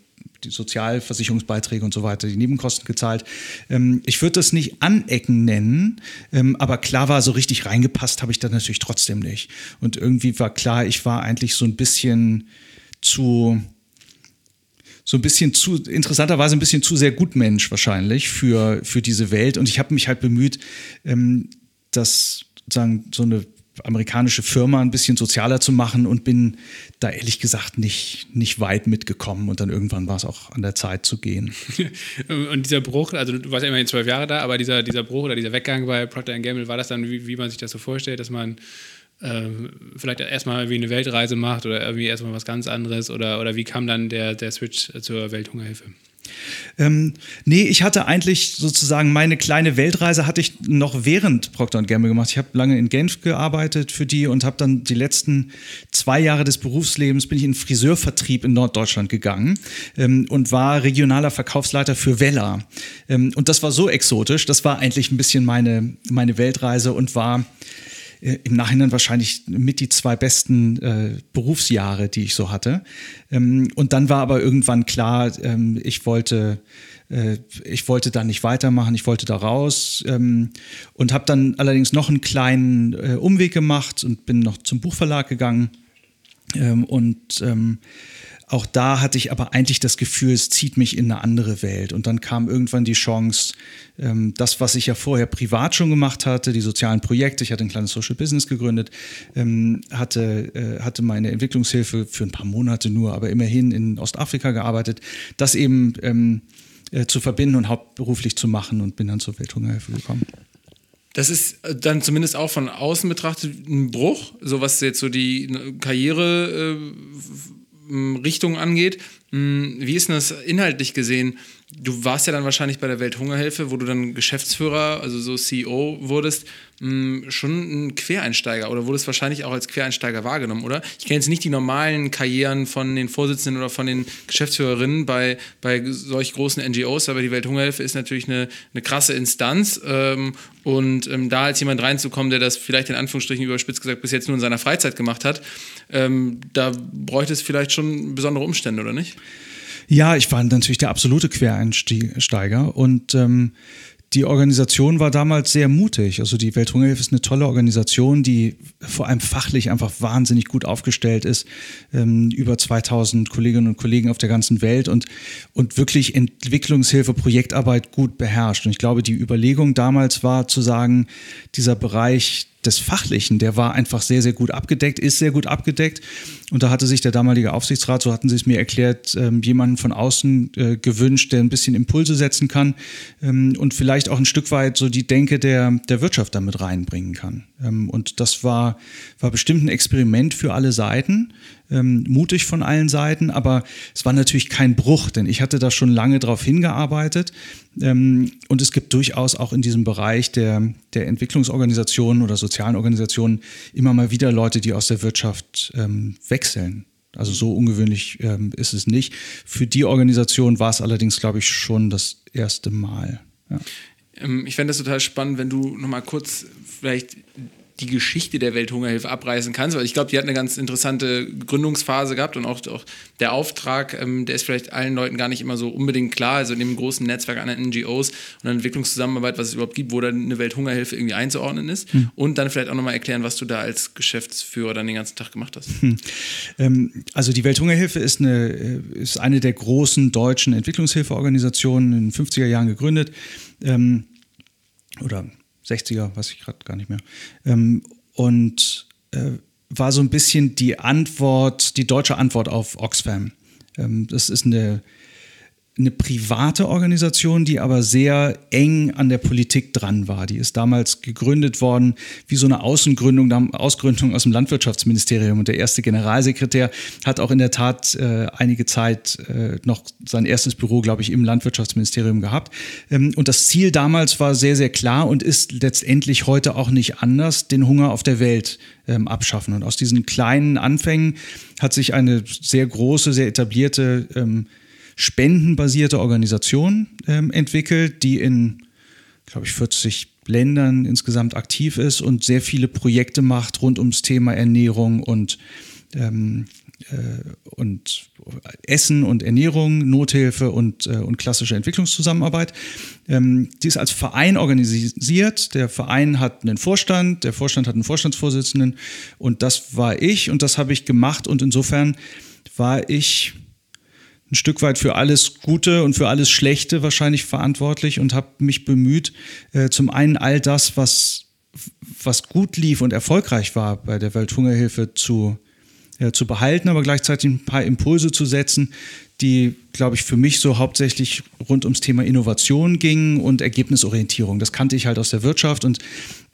die Sozialversicherungsbeiträge und so weiter, die Nebenkosten gezahlt. Ähm, ich würde das nicht Anecken nennen, ähm, aber klar war, so richtig reingepasst habe ich da natürlich trotzdem nicht. Und irgendwie war klar, ich war eigentlich so ein bisschen zu so ein bisschen zu, interessanterweise ein bisschen zu sehr Gutmensch wahrscheinlich für, für diese Welt. Und ich habe mich halt bemüht, ähm, das sozusagen so eine amerikanische Firma ein bisschen sozialer zu machen und bin da ehrlich gesagt nicht, nicht weit mitgekommen und dann irgendwann war es auch an der Zeit zu gehen. und dieser Bruch, also du warst ja immerhin zwölf Jahre da, aber dieser, dieser Bruch oder dieser Weggang bei Procter Gamble, war das dann, wie, wie man sich das so vorstellt, dass man vielleicht erstmal wie eine Weltreise macht oder irgendwie erstmal was ganz anderes oder, oder wie kam dann der, der Switch zur Welthungerhilfe? Ähm, nee, ich hatte eigentlich sozusagen meine kleine Weltreise hatte ich noch während Procter Gamble gemacht. Ich habe lange in Genf gearbeitet für die und habe dann die letzten zwei Jahre des Berufslebens bin ich in Friseurvertrieb in Norddeutschland gegangen ähm, und war regionaler Verkaufsleiter für Vella. Ähm, und das war so exotisch, das war eigentlich ein bisschen meine, meine Weltreise und war äh, im Nachhinein wahrscheinlich mit die zwei besten äh, Berufsjahre, die ich so hatte. Ähm, und dann war aber irgendwann klar, ähm, ich wollte äh, ich wollte da nicht weitermachen, ich wollte da raus ähm, und habe dann allerdings noch einen kleinen äh, Umweg gemacht und bin noch zum Buchverlag gegangen ähm, und ähm, auch da hatte ich aber eigentlich das Gefühl, es zieht mich in eine andere Welt. Und dann kam irgendwann die Chance, ähm, das, was ich ja vorher privat schon gemacht hatte, die sozialen Projekte, ich hatte ein kleines Social Business gegründet, ähm, hatte, äh, hatte meine Entwicklungshilfe für ein paar Monate nur, aber immerhin in Ostafrika gearbeitet, das eben ähm, äh, zu verbinden und hauptberuflich zu machen und bin dann zur Welthungerhilfe gekommen. Das ist äh, dann zumindest auch von außen betrachtet ein Bruch, so was jetzt so die Karriere äh, Richtung angeht. Wie ist denn das inhaltlich gesehen? Du warst ja dann wahrscheinlich bei der Welthungerhilfe, wo du dann Geschäftsführer, also so CEO wurdest, schon ein Quereinsteiger oder wurdest wahrscheinlich auch als Quereinsteiger wahrgenommen, oder? Ich kenne jetzt nicht die normalen Karrieren von den Vorsitzenden oder von den Geschäftsführerinnen bei, bei solch großen NGOs, aber die Welthungerhilfe ist natürlich eine, eine krasse Instanz ähm, und ähm, da als jemand reinzukommen, der das vielleicht in Anführungsstrichen überspitzt gesagt bis jetzt nur in seiner Freizeit gemacht hat, ähm, da bräuchte es vielleicht schon besondere Umstände, oder nicht? Ja, ich war natürlich der absolute Quereinsteiger und ähm, die Organisation war damals sehr mutig. Also die Welthungerhilfe ist eine tolle Organisation, die vor allem fachlich einfach wahnsinnig gut aufgestellt ist. Ähm, über 2000 Kolleginnen und Kollegen auf der ganzen Welt und, und wirklich Entwicklungshilfe, Projektarbeit gut beherrscht. Und ich glaube, die Überlegung damals war zu sagen, dieser Bereich des Fachlichen, der war einfach sehr, sehr gut abgedeckt, ist sehr gut abgedeckt. Und da hatte sich der damalige Aufsichtsrat, so hatten sie es mir erklärt, ähm, jemanden von außen äh, gewünscht, der ein bisschen Impulse setzen kann ähm, und vielleicht auch ein Stück weit so die Denke der, der Wirtschaft damit reinbringen kann. Ähm, und das war, war bestimmt ein Experiment für alle Seiten, ähm, mutig von allen Seiten, aber es war natürlich kein Bruch, denn ich hatte da schon lange darauf hingearbeitet. Ähm, und es gibt durchaus auch in diesem Bereich der, der Entwicklungsorganisationen oder sozialen Organisationen immer mal wieder Leute, die aus der Wirtschaft ähm, wechseln. Also so ungewöhnlich ähm, ist es nicht. Für die Organisation war es allerdings, glaube ich, schon das erste Mal. Ja. Ähm, ich fände das total spannend, wenn du nochmal kurz vielleicht die Geschichte der Welthungerhilfe abreißen kannst, weil ich glaube, die hat eine ganz interessante Gründungsphase gehabt und auch, auch der Auftrag, ähm, der ist vielleicht allen Leuten gar nicht immer so unbedingt klar, also in dem großen Netzwerk an NGOs und an Entwicklungszusammenarbeit, was es überhaupt gibt, wo dann eine Welthungerhilfe irgendwie einzuordnen ist hm. und dann vielleicht auch nochmal erklären, was du da als Geschäftsführer dann den ganzen Tag gemacht hast. Hm. Ähm, also die Welthungerhilfe ist eine, äh, ist eine der großen deutschen Entwicklungshilfeorganisationen in den 50er Jahren gegründet. Ähm, oder 60er, weiß ich gerade gar nicht mehr. Ähm, und äh, war so ein bisschen die Antwort, die deutsche Antwort auf Oxfam. Ähm, das ist eine eine private Organisation, die aber sehr eng an der Politik dran war. Die ist damals gegründet worden wie so eine Außengründung, Ausgründung aus dem Landwirtschaftsministerium. Und der erste Generalsekretär hat auch in der Tat äh, einige Zeit äh, noch sein erstes Büro, glaube ich, im Landwirtschaftsministerium gehabt. Ähm, und das Ziel damals war sehr, sehr klar und ist letztendlich heute auch nicht anders, den Hunger auf der Welt ähm, abschaffen. Und aus diesen kleinen Anfängen hat sich eine sehr große, sehr etablierte ähm, spendenbasierte Organisation ähm, entwickelt, die in, glaube ich, 40 Ländern insgesamt aktiv ist und sehr viele Projekte macht rund ums Thema Ernährung und, ähm, äh, und Essen und Ernährung, Nothilfe und, äh, und klassische Entwicklungszusammenarbeit. Ähm, die ist als Verein organisiert. Der Verein hat einen Vorstand, der Vorstand hat einen Vorstandsvorsitzenden und das war ich und das habe ich gemacht und insofern war ich ein Stück weit für alles Gute und für alles Schlechte wahrscheinlich verantwortlich und habe mich bemüht, äh, zum einen all das, was, was gut lief und erfolgreich war bei der Welthungerhilfe zu, äh, zu behalten, aber gleichzeitig ein paar Impulse zu setzen, die, glaube ich, für mich so hauptsächlich rund ums Thema Innovation gingen und Ergebnisorientierung. Das kannte ich halt aus der Wirtschaft und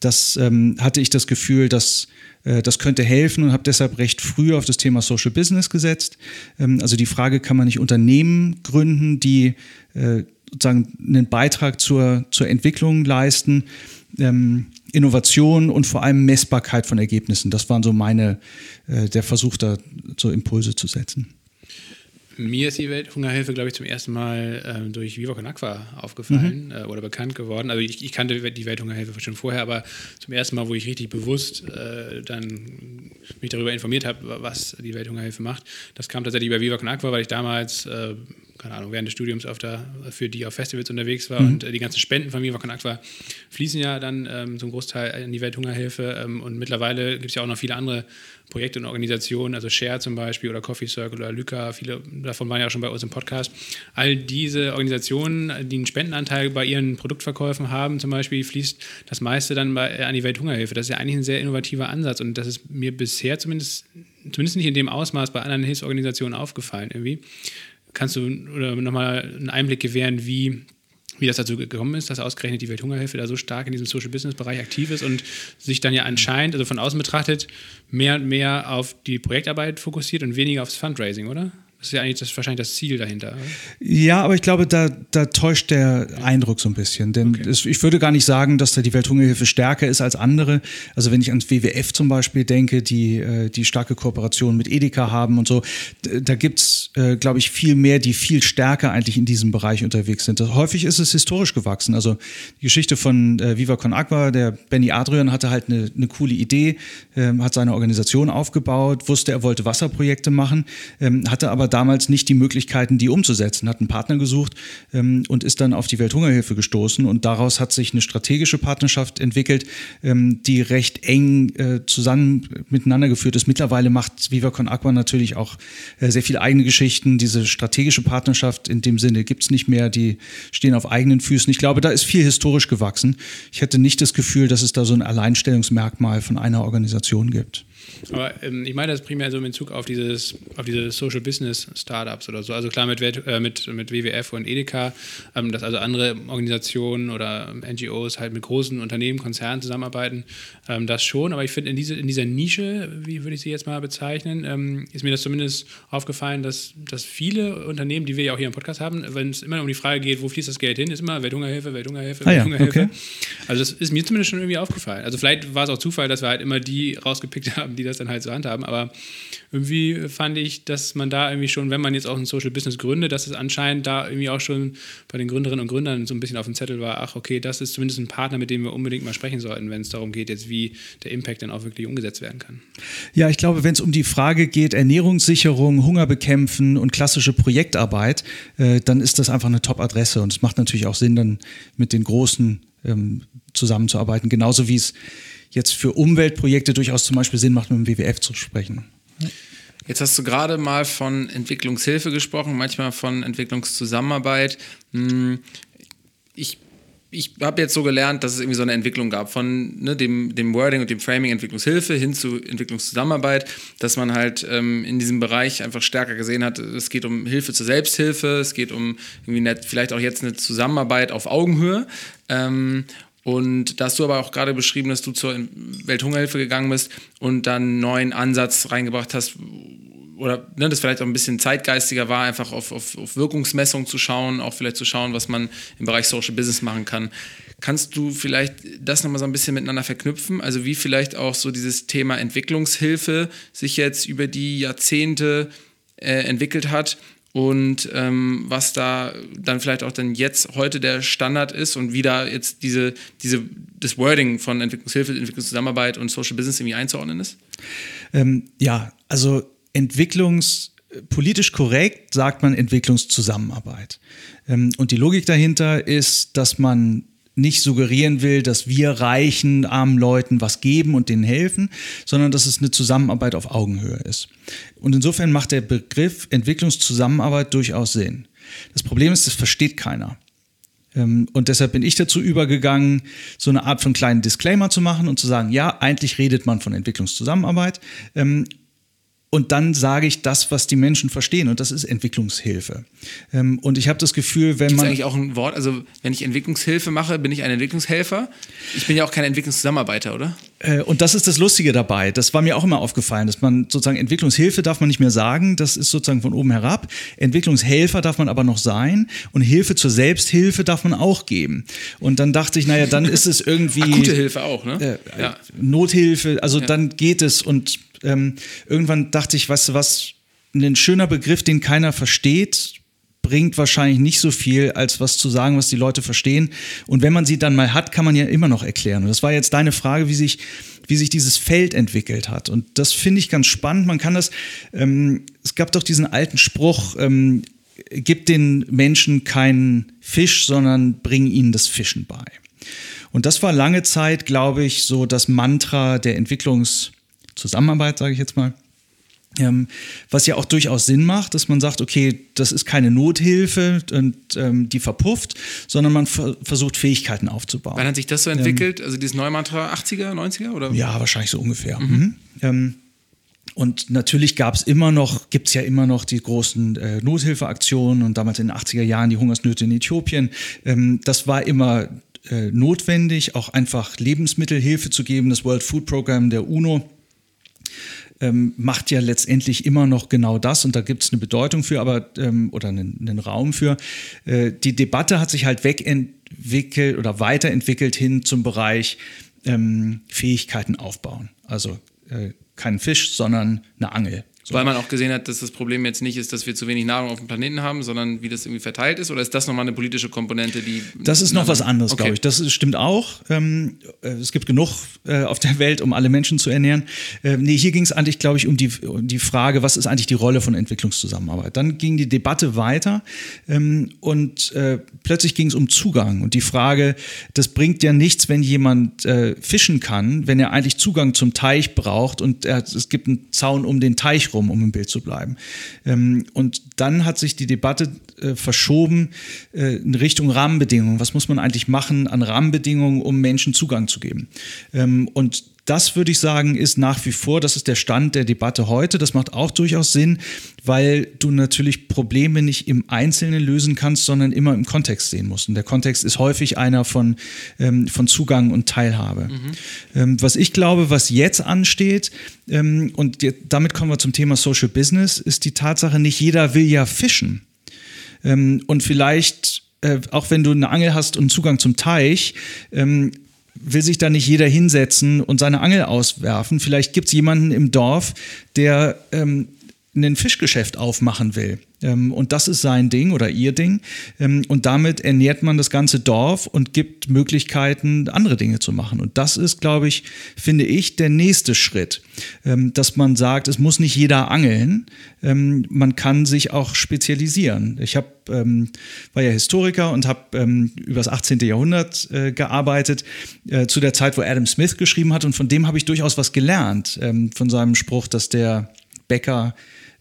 das ähm, hatte ich das Gefühl, dass das könnte helfen und habe deshalb recht früh auf das Thema Social Business gesetzt. Ähm, also die Frage, kann man nicht Unternehmen gründen, die äh, sozusagen einen Beitrag zur, zur Entwicklung leisten, ähm, Innovation und vor allem Messbarkeit von Ergebnissen. Das waren so meine, äh, der Versuch, da so Impulse zu setzen. Mir ist die Welthungerhilfe, glaube ich, zum ersten Mal äh, durch Viva Con Aqua aufgefallen mhm. äh, oder bekannt geworden. Also ich, ich, kannte die Welthungerhilfe schon vorher, aber zum ersten Mal, wo ich richtig bewusst äh, dann mich darüber informiert habe, was die Welthungerhilfe macht, das kam tatsächlich bei Viva Con Aqua, weil ich damals äh, keine Ahnung, während des Studiums auf der, für die auf Festivals unterwegs war mhm. und äh, die ganzen Spenden von Viva Con Aqua fließen ja dann ähm, zum Großteil in die Welthungerhilfe ähm, und mittlerweile gibt es ja auch noch viele andere Projekte und Organisationen, also Share zum Beispiel oder Coffee Circle oder Lyca, viele davon waren ja auch schon bei uns im Podcast. All diese Organisationen, die einen Spendenanteil bei ihren Produktverkäufen haben, zum Beispiel, fließt das meiste dann bei, äh, an die Welthungerhilfe. Das ist ja eigentlich ein sehr innovativer Ansatz und das ist mir bisher zumindest, zumindest nicht in dem Ausmaß bei anderen Hilfsorganisationen aufgefallen irgendwie. Kannst du nochmal einen Einblick gewähren, wie, wie das dazu gekommen ist, dass ausgerechnet die Welthungerhilfe da so stark in diesem Social Business Bereich aktiv ist und sich dann ja anscheinend, also von außen betrachtet, mehr und mehr auf die Projektarbeit fokussiert und weniger aufs Fundraising, oder? Das ist ja eigentlich das, wahrscheinlich das Ziel dahinter. Ja, aber ich glaube, da, da täuscht der ja. Eindruck so ein bisschen. Denn okay. es, ich würde gar nicht sagen, dass da die Welthungerhilfe stärker ist als andere. Also wenn ich ans WWF zum Beispiel denke, die, äh, die starke Kooperation mit Edeka haben und so, da gibt es, äh, glaube ich, viel mehr, die viel stärker eigentlich in diesem Bereich unterwegs sind. Das, häufig ist es historisch gewachsen. Also die Geschichte von äh, Viva Con Agua, der Benny Adrian hatte halt eine, eine coole Idee, ähm, hat seine Organisation aufgebaut, wusste, er wollte Wasserprojekte machen, ähm, hatte aber damals nicht die Möglichkeiten, die umzusetzen, hat einen Partner gesucht ähm, und ist dann auf die Welthungerhilfe gestoßen. Und daraus hat sich eine strategische Partnerschaft entwickelt, ähm, die recht eng äh, zusammen miteinander geführt ist. Mittlerweile macht Viva Con Aqua natürlich auch äh, sehr viele eigene Geschichten. Diese strategische Partnerschaft in dem Sinne gibt es nicht mehr. Die stehen auf eigenen Füßen. Ich glaube, da ist viel historisch gewachsen. Ich hätte nicht das Gefühl, dass es da so ein Alleinstellungsmerkmal von einer Organisation gibt. Aber ähm, ich meine das primär so in Bezug auf dieses, auf diese Social Business Startups oder so. Also klar mit, äh, mit, mit WWF und Edeka, ähm, dass also andere Organisationen oder NGOs halt mit großen Unternehmen, Konzernen zusammenarbeiten, ähm, das schon. Aber ich finde in, diese, in dieser Nische, wie würde ich sie jetzt mal bezeichnen, ähm, ist mir das zumindest aufgefallen, dass, dass viele Unternehmen, die wir ja auch hier im Podcast haben, wenn es immer um die Frage geht, wo fließt das Geld hin, ist immer Welthungerhilfe, Welthungerhilfe, ah, Welthungerhilfe. Ja, okay. Also das ist mir zumindest schon irgendwie aufgefallen. Also vielleicht war es auch Zufall, dass wir halt immer die rausgepickt haben, die das das dann halt so handhaben. Aber irgendwie fand ich, dass man da irgendwie schon, wenn man jetzt auch ein Social Business gründet, dass es anscheinend da irgendwie auch schon bei den Gründerinnen und Gründern so ein bisschen auf dem Zettel war, ach okay, das ist zumindest ein Partner, mit dem wir unbedingt mal sprechen sollten, wenn es darum geht, jetzt wie der Impact dann auch wirklich umgesetzt werden kann. Ja, ich glaube, wenn es um die Frage geht, Ernährungssicherung, Hunger bekämpfen und klassische Projektarbeit, äh, dann ist das einfach eine Top-Adresse und es macht natürlich auch Sinn, dann mit den großen ähm, zusammenzuarbeiten, genauso wie es jetzt für Umweltprojekte durchaus zum Beispiel Sinn macht, mit dem WWF zu sprechen. Jetzt hast du gerade mal von Entwicklungshilfe gesprochen, manchmal von Entwicklungszusammenarbeit. Hm, ich ich habe jetzt so gelernt, dass es irgendwie so eine Entwicklung gab von ne, dem, dem Wording und dem Framing Entwicklungshilfe hin zu Entwicklungszusammenarbeit, dass man halt ähm, in diesem Bereich einfach stärker gesehen hat, es geht um Hilfe zur Selbsthilfe, es geht um irgendwie net, vielleicht auch jetzt eine Zusammenarbeit auf Augenhöhe. Ähm, und da hast du aber auch gerade beschrieben, dass du zur Welthungerhilfe gegangen bist und dann einen neuen Ansatz reingebracht hast, oder ne, das vielleicht auch ein bisschen zeitgeistiger war, einfach auf, auf, auf Wirkungsmessung zu schauen, auch vielleicht zu schauen, was man im Bereich Social Business machen kann. Kannst du vielleicht das nochmal so ein bisschen miteinander verknüpfen? Also wie vielleicht auch so dieses Thema Entwicklungshilfe sich jetzt über die Jahrzehnte äh, entwickelt hat und ähm, was da dann vielleicht auch dann jetzt heute der Standard ist und wie da jetzt diese, diese, das Wording von Entwicklungshilfe, Entwicklungszusammenarbeit und Social Business irgendwie einzuordnen ist? Ähm, ja, also entwicklungspolitisch korrekt sagt man Entwicklungszusammenarbeit. Ähm, und die Logik dahinter ist, dass man nicht suggerieren will, dass wir reichen, armen Leuten was geben und denen helfen, sondern dass es eine Zusammenarbeit auf Augenhöhe ist. Und insofern macht der Begriff Entwicklungszusammenarbeit durchaus Sinn. Das Problem ist, das versteht keiner. Ähm, und deshalb bin ich dazu übergegangen, so eine Art von kleinen Disclaimer zu machen und zu sagen, ja, eigentlich redet man von Entwicklungszusammenarbeit, ähm, und dann sage ich das, was die Menschen verstehen. Und das ist Entwicklungshilfe. Ähm, und ich habe das Gefühl, wenn Gibt's man. eigentlich auch ein Wort, also wenn ich Entwicklungshilfe mache, bin ich ein Entwicklungshelfer. Ich bin ja auch kein Entwicklungszusammenarbeiter, oder? Äh, und das ist das Lustige dabei. Das war mir auch immer aufgefallen, dass man sozusagen Entwicklungshilfe darf man nicht mehr sagen. Das ist sozusagen von oben herab. Entwicklungshelfer darf man aber noch sein. Und Hilfe zur Selbsthilfe darf man auch geben. Und dann dachte ich, naja, dann ist es irgendwie. Akute Hilfe auch, ne? Äh, ja. Nothilfe. Also ja. dann geht es und ähm, irgendwann dachte ich, weißt du was, ein schöner Begriff, den keiner versteht, bringt wahrscheinlich nicht so viel, als was zu sagen, was die Leute verstehen. Und wenn man sie dann mal hat, kann man ja immer noch erklären. Und das war jetzt deine Frage, wie sich, wie sich dieses Feld entwickelt hat. Und das finde ich ganz spannend. Man kann das, ähm, es gab doch diesen alten Spruch, ähm, gib den Menschen keinen Fisch, sondern bring ihnen das Fischen bei. Und das war lange Zeit, glaube ich, so das Mantra der Entwicklungs- Zusammenarbeit, sage ich jetzt mal. Ähm, was ja auch durchaus Sinn macht, dass man sagt, okay, das ist keine Nothilfe und ähm, die verpufft, sondern man versucht Fähigkeiten aufzubauen. Wann hat sich das so entwickelt? Ähm, also dieses Neumantra 80er, 90er oder? Ja, wahrscheinlich so ungefähr. Mhm. Mhm. Ähm, und natürlich gab es immer noch, gibt es ja immer noch die großen äh, Nothilfeaktionen und damals in den 80er Jahren die Hungersnöte in Äthiopien. Ähm, das war immer äh, notwendig, auch einfach Lebensmittelhilfe zu geben. Das World Food Program der UNO ähm, macht ja letztendlich immer noch genau das und da gibt es eine Bedeutung für, aber ähm, oder einen, einen, Raum für. Äh, die Debatte hat sich halt wegentwickelt oder weiterentwickelt hin zum Bereich ähm, Fähigkeiten aufbauen. Also äh, kein Fisch, sondern eine Angel. So. Weil man auch gesehen hat, dass das Problem jetzt nicht ist, dass wir zu wenig Nahrung auf dem Planeten haben, sondern wie das irgendwie verteilt ist? Oder ist das nochmal eine politische Komponente, die. Das ist noch was anderes, okay. glaube ich. Das stimmt auch. Ähm, äh, es gibt genug äh, auf der Welt, um alle Menschen zu ernähren. Äh, nee, hier ging es eigentlich, glaube ich, um die, um die Frage, was ist eigentlich die Rolle von Entwicklungszusammenarbeit? Dann ging die Debatte weiter ähm, und äh, plötzlich ging es um Zugang. Und die Frage, das bringt ja nichts, wenn jemand äh, fischen kann, wenn er eigentlich Zugang zum Teich braucht und es gibt einen Zaun um den Teich rum, um im Bild zu bleiben. Ähm, und dann hat sich die Debatte äh, verschoben äh, in Richtung Rahmenbedingungen. Was muss man eigentlich machen an Rahmenbedingungen, um Menschen Zugang zu geben? Ähm, und das würde ich sagen, ist nach wie vor, das ist der Stand der Debatte heute. Das macht auch durchaus Sinn, weil du natürlich Probleme nicht im Einzelnen lösen kannst, sondern immer im Kontext sehen musst. Und der Kontext ist häufig einer von, ähm, von Zugang und Teilhabe. Mhm. Ähm, was ich glaube, was jetzt ansteht, ähm, und damit kommen wir zum Thema Social Business, ist die Tatsache, nicht jeder will ja fischen. Ähm, und vielleicht äh, auch wenn du eine Angel hast und Zugang zum Teich, ähm, will sich da nicht jeder hinsetzen und seine Angel auswerfen. Vielleicht gibt es jemanden im Dorf, der ähm, ein Fischgeschäft aufmachen will. Ähm, und das ist sein Ding oder ihr Ding. Ähm, und damit ernährt man das ganze Dorf und gibt Möglichkeiten, andere Dinge zu machen. Und das ist, glaube ich, finde ich, der nächste Schritt, ähm, dass man sagt, es muss nicht jeder angeln. Man kann sich auch spezialisieren. Ich habe war ja Historiker und habe ähm, über das 18. Jahrhundert äh, gearbeitet, äh, zu der Zeit, wo Adam Smith geschrieben hat. Und von dem habe ich durchaus was gelernt, von seinem Spruch, dass der Bäcker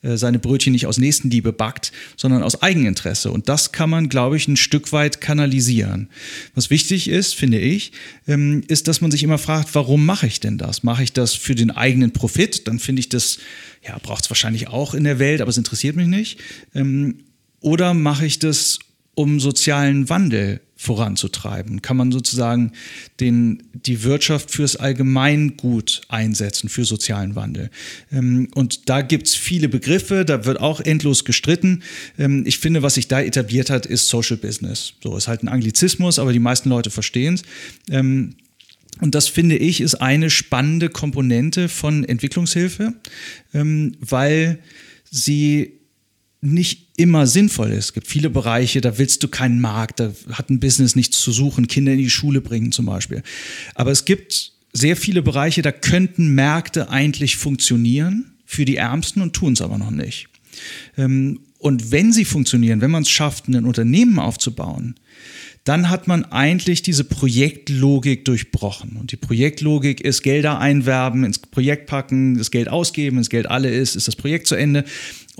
seine Brötchen nicht aus Nächstenliebe backt, sondern aus Eigeninteresse. Und das kann man, glaube ich, ein Stück weit kanalisieren. Was wichtig ist, finde ich, ähm, ist, dass man sich immer fragt, warum mache ich denn das? Mache ich das für den eigenen Profit? Dann finde ich das, ja, braucht es wahrscheinlich auch in der Welt, aber es interessiert mich nicht. Ähm, oder mache ich das, um sozialen Wandel voranzutreiben? Kann man sozusagen den, die Wirtschaft fürs Allgemeingut einsetzen, für sozialen Wandel? Ähm, und da gibt es viele Begriffe, da wird auch endlos gestritten. Ähm, ich finde, was sich da etabliert hat, ist Social Business. So ist halt ein Anglizismus, aber die meisten Leute verstehen es. Ähm, und das finde ich ist eine spannende Komponente von Entwicklungshilfe, weil sie nicht immer sinnvoll ist. Es gibt viele Bereiche, da willst du keinen Markt, da hat ein Business nichts zu suchen, Kinder in die Schule bringen zum Beispiel. Aber es gibt sehr viele Bereiche, da könnten Märkte eigentlich funktionieren für die Ärmsten und tun es aber noch nicht. Ähm, und wenn sie funktionieren, wenn man es schafft, ein Unternehmen aufzubauen, dann hat man eigentlich diese Projektlogik durchbrochen. Und die Projektlogik ist Gelder einwerben, ins Projekt packen, das Geld ausgeben, wenn das Geld alle ist, ist das Projekt zu Ende.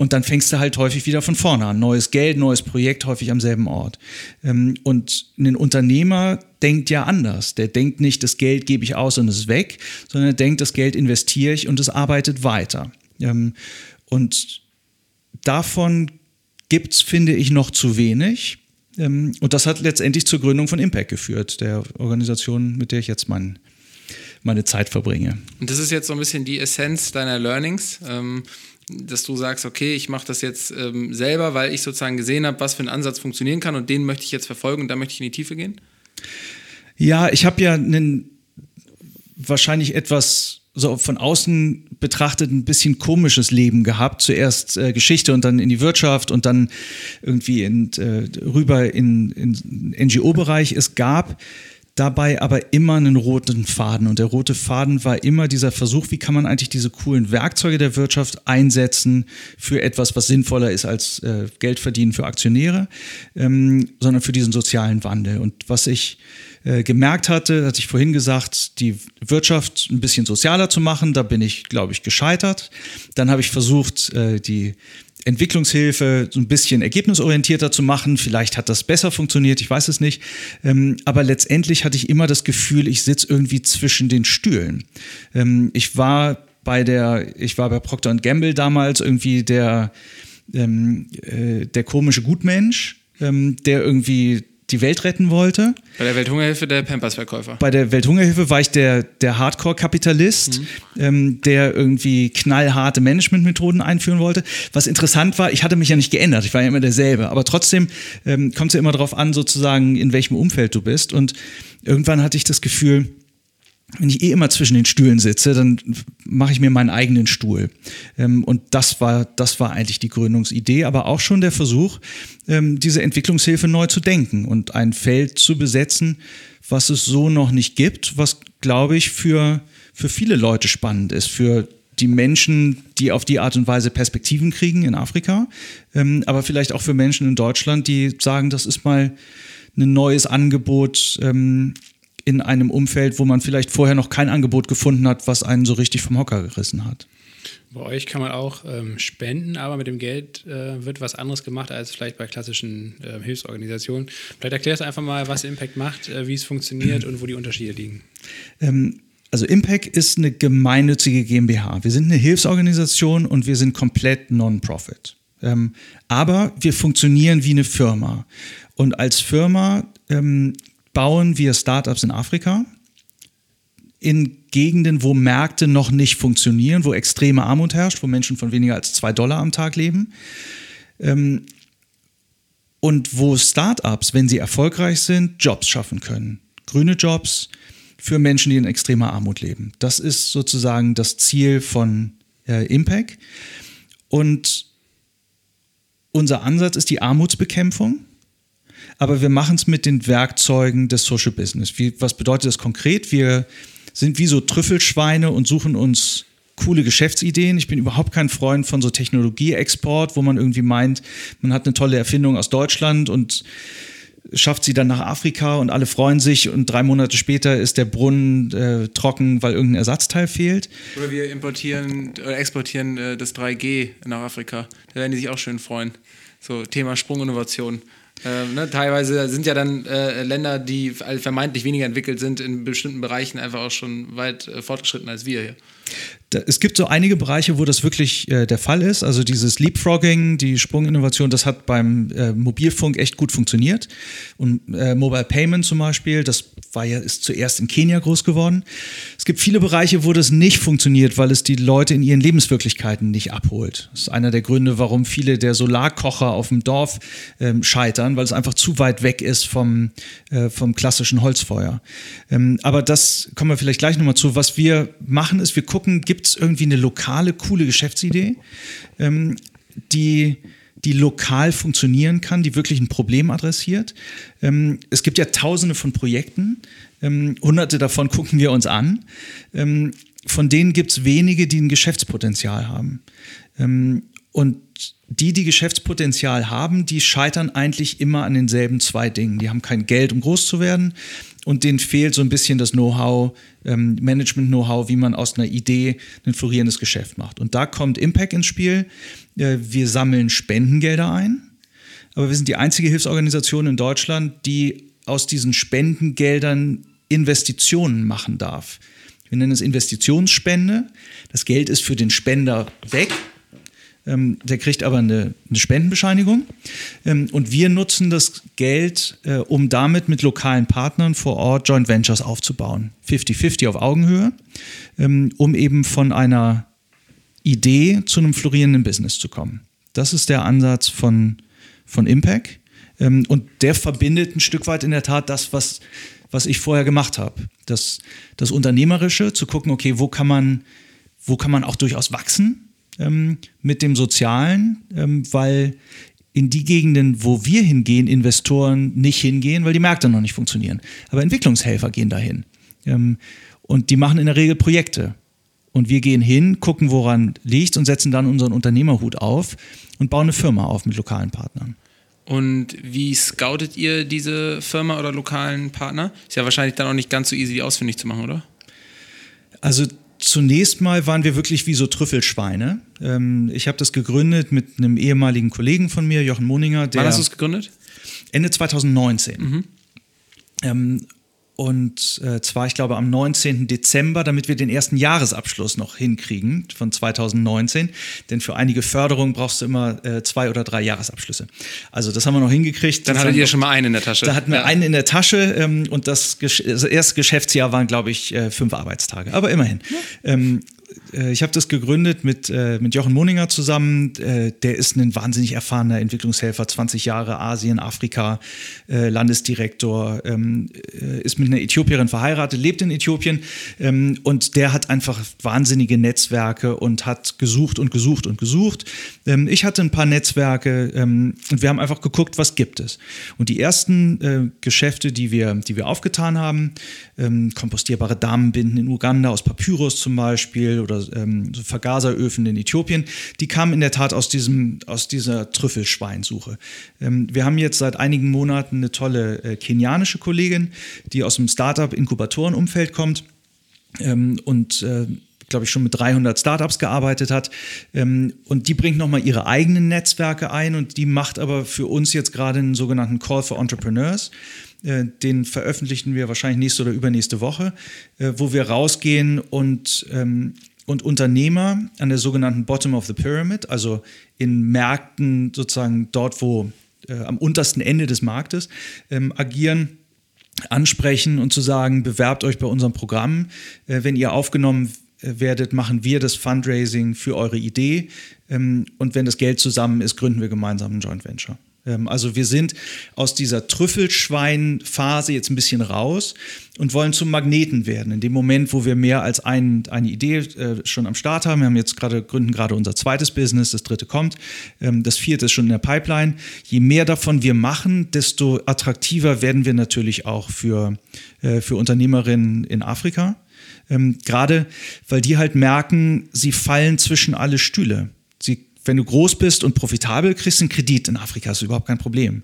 Und dann fängst du halt häufig wieder von vorne an. Neues Geld, neues Projekt, häufig am selben Ort. Ähm, und ein Unternehmer denkt ja anders. Der denkt nicht, das Geld gebe ich aus und es ist weg, sondern er denkt, das Geld investiere ich und es arbeitet weiter. Ähm, und davon gibt es, finde ich, noch zu wenig. Ähm, und das hat letztendlich zur Gründung von Impact geführt, der Organisation, mit der ich jetzt mein, meine Zeit verbringe. Und das ist jetzt so ein bisschen die Essenz deiner Learnings, dass du sagst, okay, ich mache das jetzt ähm, selber, weil ich sozusagen gesehen habe, was für ein Ansatz funktionieren kann und den möchte ich jetzt verfolgen und da möchte ich in die Tiefe gehen? Ja, ich habe ja einen wahrscheinlich etwas so von außen betrachtet ein bisschen komisches Leben gehabt. Zuerst äh, Geschichte und dann in die Wirtschaft und dann irgendwie in, äh, rüber in, in NGO-Bereich. Es gab dabei aber immer einen roten Faden. Und der rote Faden war immer dieser Versuch, wie kann man eigentlich diese coolen Werkzeuge der Wirtschaft einsetzen für etwas, was sinnvoller ist als äh, Geld verdienen für Aktionäre, ähm, sondern für diesen sozialen Wandel. Und was ich äh, gemerkt hatte, hatte ich vorhin gesagt, die Wirtschaft ein bisschen sozialer zu machen. Da bin ich, glaube ich, gescheitert. Dann habe ich versucht, äh, die Entwicklungshilfe so ein bisschen ergebnisorientierter zu machen. Vielleicht hat das besser funktioniert, ich weiß es nicht. Ähm, aber letztendlich hatte ich immer das Gefühl, ich sitze irgendwie zwischen den Stühlen. Ähm, ich war bei der, ich war bei Procter Gamble damals irgendwie der, ähm, äh, der komische Gutmensch, der irgendwie die Welt retten wollte. Bei der Welthungerhilfe der Pampers-Verkäufer. Bei der Welthungerhilfe war ich der, der Hardcore-Kapitalist, mhm. ähm, der irgendwie knallharte Managementmethoden einführen wollte. Was interessant war, ich hatte mich ja nicht geändert, ich war ja immer derselbe. Aber trotzdem ähm, kommt es ja immer darauf an, sozusagen, in welchem Umfeld du bist. Und irgendwann hatte ich das Gefühl, wenn ich eh immer zwischen den Stühlen sitze, dann mache ich mir meinen eigenen Stuhl. Ähm, und das war, das war eigentlich die Gründungsidee, aber auch schon der Versuch, ähm, diese Entwicklungshilfe neu zu denken und ein Feld zu besetzen, was es so noch nicht gibt, was, glaube ich, für, für viele Leute spannend ist, für die Menschen, die auf die Art und Weise Perspektiven kriegen in Afrika, ähm, aber vielleicht auch für Menschen in Deutschland, die sagen, das ist mal ein neues Angebot, in einem Umfeld, wo man vielleicht vorher noch kein Angebot gefunden hat, was einen so richtig vom Hocker gerissen hat. Bei euch kann man auch ähm, spenden, aber mit dem Geld äh, wird was anderes gemacht als vielleicht bei klassischen äh, Hilfsorganisationen. Vielleicht erklärst du einfach mal, was Impact macht, äh, wie es funktioniert und wo die Unterschiede liegen. Ähm, also Impact ist eine gemeinnützige GmbH. Wir sind eine Hilfsorganisation und wir sind komplett Non-Profit. Ähm, aber wir funktionieren wie eine Firma. Und als Firma ähm, bauen wir Startups in Afrika, in Gegenden, wo Märkte noch nicht funktionieren, wo extreme Armut herrscht, wo Menschen von weniger als zwei Dollar am Tag leben. Ähm, und wo Startups, wenn sie erfolgreich sind, Jobs schaffen können. Grüne Jobs für Menschen, die in extremer Armut leben. Das ist sozusagen das Ziel von äh, Impact. Und unser Ansatz ist die Armutsbekämpfung aber wir machen es mit den Werkzeugen des Social Business. Wie, was bedeutet das konkret? Wir sind wie so Trüffelschweine und suchen uns coole Geschäftsideen. Ich bin überhaupt kein Freund von so Technologieexport, wo man irgendwie meint, man hat eine tolle Erfindung aus Deutschland und schafft sie dann nach Afrika und alle freuen sich und drei Monate später ist der Brunnen äh, trocken, weil irgendein Ersatzteil fehlt. Oder wir importieren oder exportieren äh, das 3G nach Afrika. Da werden die sich auch schön freuen. So Thema Sprunginnovation. Ähm, ne, teilweise sind ja dann äh, Länder, die vermeintlich weniger entwickelt sind, in bestimmten Bereichen einfach auch schon weit äh, fortgeschritten als wir hier es gibt so einige Bereiche, wo das wirklich äh, der Fall ist. Also dieses Leapfrogging, die Sprunginnovation, das hat beim äh, Mobilfunk echt gut funktioniert. Und äh, Mobile Payment zum Beispiel, das war ja, ist zuerst in Kenia groß geworden. Es gibt viele Bereiche, wo das nicht funktioniert, weil es die Leute in ihren Lebenswirklichkeiten nicht abholt. Das ist einer der Gründe, warum viele der Solarkocher auf dem Dorf ähm, scheitern, weil es einfach zu weit weg ist vom, äh, vom klassischen Holzfeuer. Ähm, aber das kommen wir vielleicht gleich nochmal zu. Was wir machen, ist, wir gucken, gibt es irgendwie eine lokale, coole Geschäftsidee, ähm, die, die lokal funktionieren kann, die wirklich ein Problem adressiert. Ähm, es gibt ja tausende von Projekten, ähm, hunderte davon gucken wir uns an. Ähm, von denen gibt es wenige, die ein Geschäftspotenzial haben. Ähm, und die, die Geschäftspotenzial haben, die scheitern eigentlich immer an denselben zwei Dingen. Die haben kein Geld, um groß zu werden und denen fehlt so ein bisschen das Know-how, ähm, Management-Know-how, wie man aus einer Idee ein florierendes Geschäft macht. Und da kommt Impact ins Spiel. Äh, wir sammeln Spendengelder ein, aber wir sind die einzige Hilfsorganisation in Deutschland, die aus diesen Spendengeldern Investitionen machen darf. Wir nennen es Investitionsspende. Das Geld ist für den Spender weg ähm, der kriegt aber eine, eine Spendenbescheinigung. Ähm, und wir nutzen das Geld, äh, um damit mit lokalen Partnern vor Ort Joint Ventures aufzubauen. 50-50 auf Augenhöhe, ähm, um eben von einer Idee zu einem florierenden Business zu kommen. Das ist der Ansatz von, von Impact. Ähm, und der verbindet ein Stück weit in der Tat das, was, was ich vorher gemacht habe. Das, das Unternehmerische, zu gucken, okay, wo kann man, wo kann man auch durchaus wachsen? Ähm, mit dem Sozialen, ähm, weil in die Gegenden, wo wir hingehen, Investoren nicht hingehen, weil die Märkte noch nicht funktionieren. Aber Entwicklungshelfer gehen dahin. Ähm, und die machen in der Regel Projekte. Und wir gehen hin, gucken, woran liegt und setzen dann unseren Unternehmerhut auf und bauen eine Firma auf mit lokalen Partnern. Und wie scoutet ihr diese Firma oder lokalen Partner? Ist ja wahrscheinlich dann auch nicht ganz so easy, die ausfindig zu machen, oder? Also Zunächst mal waren wir wirklich wie so Trüffelschweine. Ähm, ich habe das gegründet mit einem ehemaligen Kollegen von mir, Jochen Moninger. Wann hast du es gegründet? Ende 2019. Mhm. Und äh, zwar, ich glaube, am 19. Dezember, damit wir den ersten Jahresabschluss noch hinkriegen von 2019. Denn für einige Förderungen brauchst du immer äh, zwei oder drei Jahresabschlüsse. Also das haben wir noch hingekriegt. Dann hattet ihr schon mal einen in der Tasche. Da hatten wir ja. einen in der Tasche ähm, und das, das, erste Geschäftsjahr waren, glaube ich, äh, fünf Arbeitstage. Aber immerhin. Ja. Ähm, äh, ich habe das gegründet mit, äh, mit Jochen Moninger zusammen. Äh, der ist ein wahnsinnig erfahrener Entwicklungshelfer, 20 Jahre Asien, Afrika, äh, Landesdirektor, ähm, äh, ist mit einer Äthiopierin verheiratet, lebt in Äthiopien ähm, und der hat einfach wahnsinnige Netzwerke und hat gesucht und gesucht und gesucht. Ähm, ich hatte ein paar Netzwerke und wir haben einfach geguckt, was gibt es. Und die ersten äh, Geschäfte, die wir, die wir aufgetan haben, kompostierbare Damenbinden in Uganda aus Papyrus zum Beispiel oder ähm, so Vergaseröfen in Äthiopien, die kamen in der Tat aus, diesem, aus dieser Trüffelschweinsuche. Ähm, wir haben jetzt seit einigen Monaten eine tolle äh, kenianische Kollegin, die aus dem Startup-Inkubatoren-Umfeld kommt ähm, und äh, glaube ich, schon mit 300 Startups gearbeitet hat. Ähm, und die bringt nochmal ihre eigenen Netzwerke ein und die macht aber für uns jetzt gerade einen sogenannten Call for Entrepreneurs. Äh, den veröffentlichen wir wahrscheinlich nächste oder übernächste Woche, äh, wo wir rausgehen und ähm, und Unternehmer an der sogenannten Bottom of the Pyramid, also in Märkten sozusagen dort, wo äh, am untersten Ende des Marktes ähm, agieren, ansprechen und zu sagen, bewerbt euch bei unserem Programm. Äh, wenn ihr aufgenommen äh, werdet, machen wir das Fundraising für eure Idee. Ähm, und wenn das Geld zusammen ist, gründen wir gemeinsam ein Joint Venture. Ähm, also wir sind aus dieser Trüffelschwein-Phase jetzt ein bisschen raus und wollen zum Magneten werden. In dem Moment, wo wir mehr als ein, eine Idee äh, schon am Start haben, wir haben jetzt gerade, gründen gerade unser zweites Business, das dritte kommt, ähm, das vierte ist schon in der Pipeline. Je mehr davon wir machen, desto attraktiver werden wir natürlich auch für, äh, für Unternehmerinnen in Afrika. Ähm, gerade weil die halt merken, sie fallen zwischen alle Stühle. Sie wenn du groß bist und profitabel, kriegst du einen Kredit in Afrika, ist überhaupt kein Problem.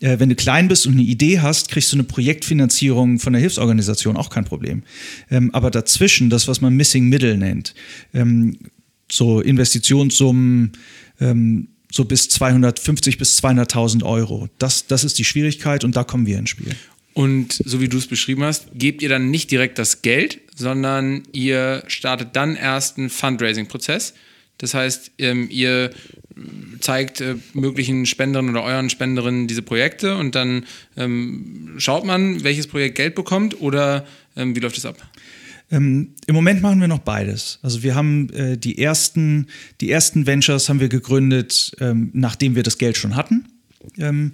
Äh, wenn du klein bist und eine Idee hast, kriegst du eine Projektfinanzierung von der Hilfsorganisation, auch kein Problem. Ähm, aber dazwischen, das, was man Missing Middle nennt, ähm, so Investitionssummen, ähm, so bis 250 bis 200.000 Euro, das, das ist die Schwierigkeit und da kommen wir ins Spiel. Und so wie du es beschrieben hast, gebt ihr dann nicht direkt das Geld, sondern ihr startet dann erst einen Fundraising-Prozess das heißt, ähm, ihr zeigt äh, möglichen Spenderinnen oder euren Spenderinnen diese Projekte und dann ähm, schaut man, welches Projekt Geld bekommt oder ähm, wie läuft das ab? Ähm, Im Moment machen wir noch beides. Also wir haben äh, die ersten, die ersten Ventures haben wir gegründet, ähm, nachdem wir das Geld schon hatten. Ähm,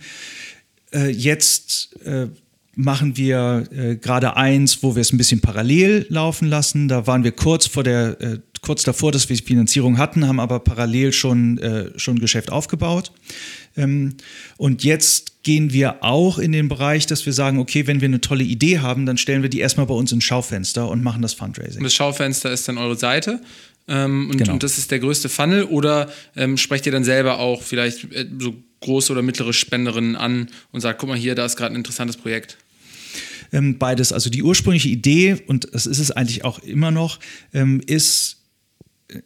äh, jetzt äh, machen wir äh, gerade eins, wo wir es ein bisschen parallel laufen lassen. Da waren wir kurz vor der, äh, kurz davor, dass wir Finanzierung hatten, haben aber parallel schon, äh, schon Geschäft aufgebaut. Ähm, und jetzt gehen wir auch in den Bereich, dass wir sagen, okay, wenn wir eine tolle Idee haben, dann stellen wir die erstmal bei uns ins Schaufenster und machen das Fundraising. Und das Schaufenster ist dann eure Seite. Ähm, und, genau. und, das ist der größte Funnel oder ähm, sprecht ihr dann selber auch vielleicht äh, so große oder mittlere Spenderinnen an und sagt, guck mal hier, da ist gerade ein interessantes Projekt? Ähm, beides. Also die ursprüngliche Idee, und das ist es eigentlich auch immer noch, ähm, ist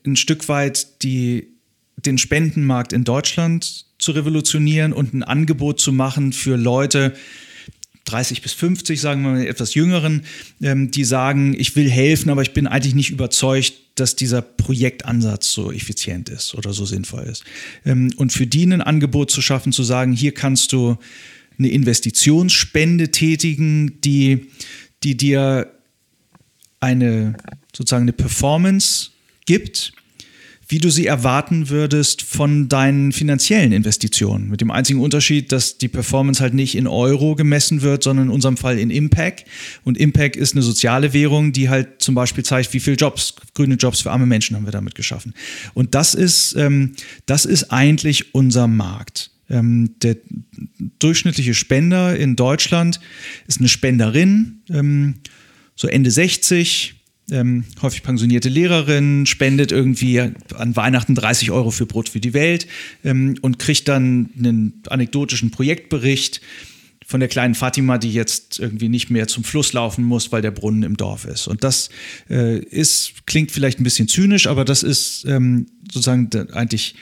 ein Stück weit die, den Spendenmarkt in Deutschland zu revolutionieren und ein Angebot zu machen für Leute, 30 bis 50, sagen wir mal, etwas Jüngeren, ähm, die sagen, ich will helfen, aber ich bin eigentlich nicht überzeugt, dass dieser Projektansatz so effizient ist oder so sinnvoll ist. Ähm, und für die ein Angebot zu schaffen, zu sagen, hier kannst du eine Investitionsspende tätigen, die, die dir eine sozusagen eine Performance gibt, wie du sie erwarten würdest von deinen finanziellen Investitionen. Mit dem einzigen Unterschied, dass die Performance halt nicht in Euro gemessen wird, sondern in unserem Fall in Impact. Und Impact ist eine soziale Währung, die halt zum Beispiel zeigt, wie viele Jobs, grüne Jobs für arme Menschen haben wir damit geschaffen. Und das ist, ähm, das ist eigentlich unser Markt. Ähm, der durchschnittliche Spender in Deutschland ist eine Spenderin, ähm, so Ende 60, ähm, häufig pensionierte Lehrerin, spendet irgendwie an Weihnachten 30 Euro für Brot für die Welt ähm, und kriegt dann einen anekdotischen Projektbericht von der kleinen Fatima, die jetzt irgendwie nicht mehr zum Fluss laufen muss, weil der Brunnen im Dorf ist. Und das äh, ist, klingt vielleicht ein bisschen zynisch, aber das ist ähm, sozusagen eigentlich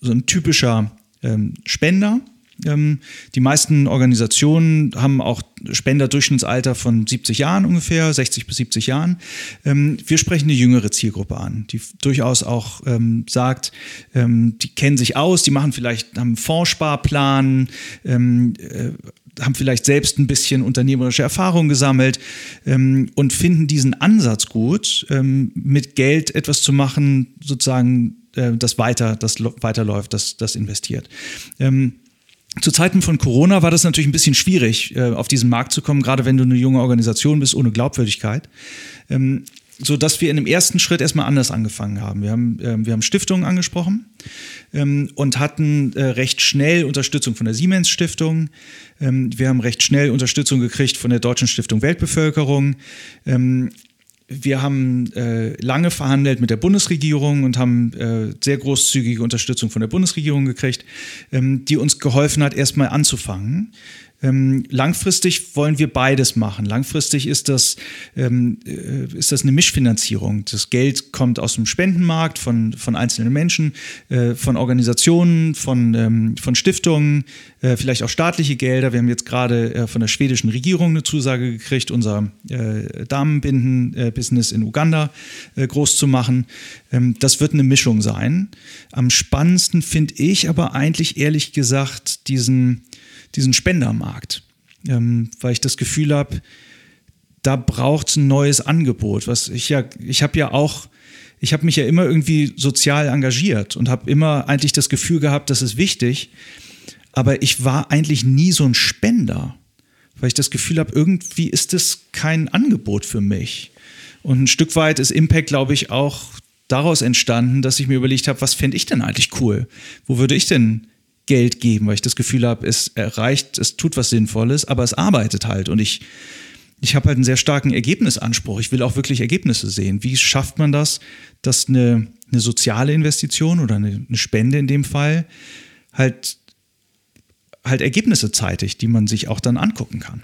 so ein typischer ähm, Spender. Ähm, die meisten Organisationen haben auch Spenderdurchschnittsalter von 70 Jahren ungefähr, 60 bis 70 Jahren. Ähm, wir sprechen eine jüngere Zielgruppe an, die durchaus auch ähm, sagt, die kennen sich aus, die machen vielleicht, haben einen Fondssparplan, äh, haben vielleicht selbst ein bisschen unternehmerische Erfahrung gesammelt ähm, und finden diesen Ansatz gut, ähm, mit Geld etwas zu machen, sozusagen äh, das weiter, das weiterläuft, das, das investiert. Ähm, zu Zeiten von Corona war das natürlich ein bisschen schwierig, äh, auf diesen Markt zu kommen, gerade wenn du eine junge Organisation bist ohne Glaubwürdigkeit. Ähm, so dass wir in dem ersten Schritt erstmal anders angefangen haben. Wir haben, äh, wir haben Stiftungen angesprochen ähm, und hatten äh, recht schnell Unterstützung von der Siemens Stiftung. Ähm, wir haben recht schnell Unterstützung gekriegt von der Deutschen Stiftung Weltbevölkerung. Wir haben äh, lange verhandelt mit der Bundesregierung und haben äh, sehr großzügige Unterstützung von der Bundesregierung gekriegt, ähm, die uns geholfen hat, erstmal anzufangen. Ähm, langfristig wollen wir beides machen. Langfristig ist das, ähm, äh, ist das eine Mischfinanzierung. Das Geld kommt aus dem Spendenmarkt von, von einzelnen Menschen, äh, von Organisationen, von, ähm, von Stiftungen, äh, vielleicht auch staatliche Gelder. Wir haben jetzt gerade äh, von der schwedischen Regierung eine Zusage gekriegt, unser äh, Damenbinden-Business in Uganda äh, groß zu machen. Ähm, das wird eine Mischung sein. Am spannendsten finde ich aber eigentlich ehrlich gesagt diesen diesen Spendermarkt, ähm, weil ich das Gefühl habe, da braucht es ein neues Angebot. Was ich ja, ich habe ja auch, ich habe mich ja immer irgendwie sozial engagiert und habe immer eigentlich das Gefühl gehabt, das ist wichtig, aber ich war eigentlich nie so ein Spender, weil ich das Gefühl habe, irgendwie ist das kein Angebot für mich. Und ein Stück weit ist Impact, glaube ich, auch daraus entstanden, dass ich mir überlegt habe, was fände ich denn eigentlich cool? Wo würde ich denn Geld geben, weil ich das Gefühl habe, es erreicht, es tut was Sinnvolles, aber es arbeitet halt. Und ich, ich habe halt einen sehr starken Ergebnisanspruch. Ich will auch wirklich Ergebnisse sehen. Wie schafft man das, dass eine, eine soziale Investition oder eine, eine Spende in dem Fall halt, halt Ergebnisse zeitigt, die man sich auch dann angucken kann?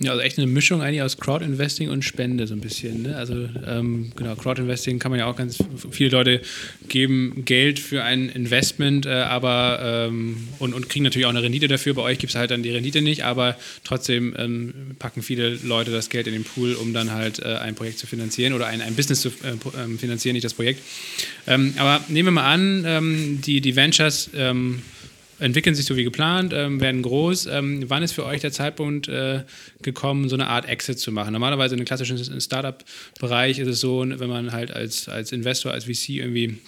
Ja, also echt eine Mischung eigentlich aus Crowdinvesting und Spende so ein bisschen. Ne? Also ähm, genau, Crowdinvesting kann man ja auch ganz, viele Leute geben Geld für ein Investment, äh, aber ähm, und, und kriegen natürlich auch eine Rendite dafür. Bei euch gibt es halt dann die Rendite nicht, aber trotzdem ähm, packen viele Leute das Geld in den Pool, um dann halt äh, ein Projekt zu finanzieren oder ein, ein Business zu äh, finanzieren, nicht das Projekt. Ähm, aber nehmen wir mal an, ähm, die, die Ventures entwickeln sich so wie geplant, ähm, werden groß. Ähm, wann ist für euch der Zeitpunkt äh, gekommen, so eine Art Exit zu machen? Normalerweise in einem klassischen Startup-Bereich ist es so, wenn man halt als, als Investor, als VC irgendwie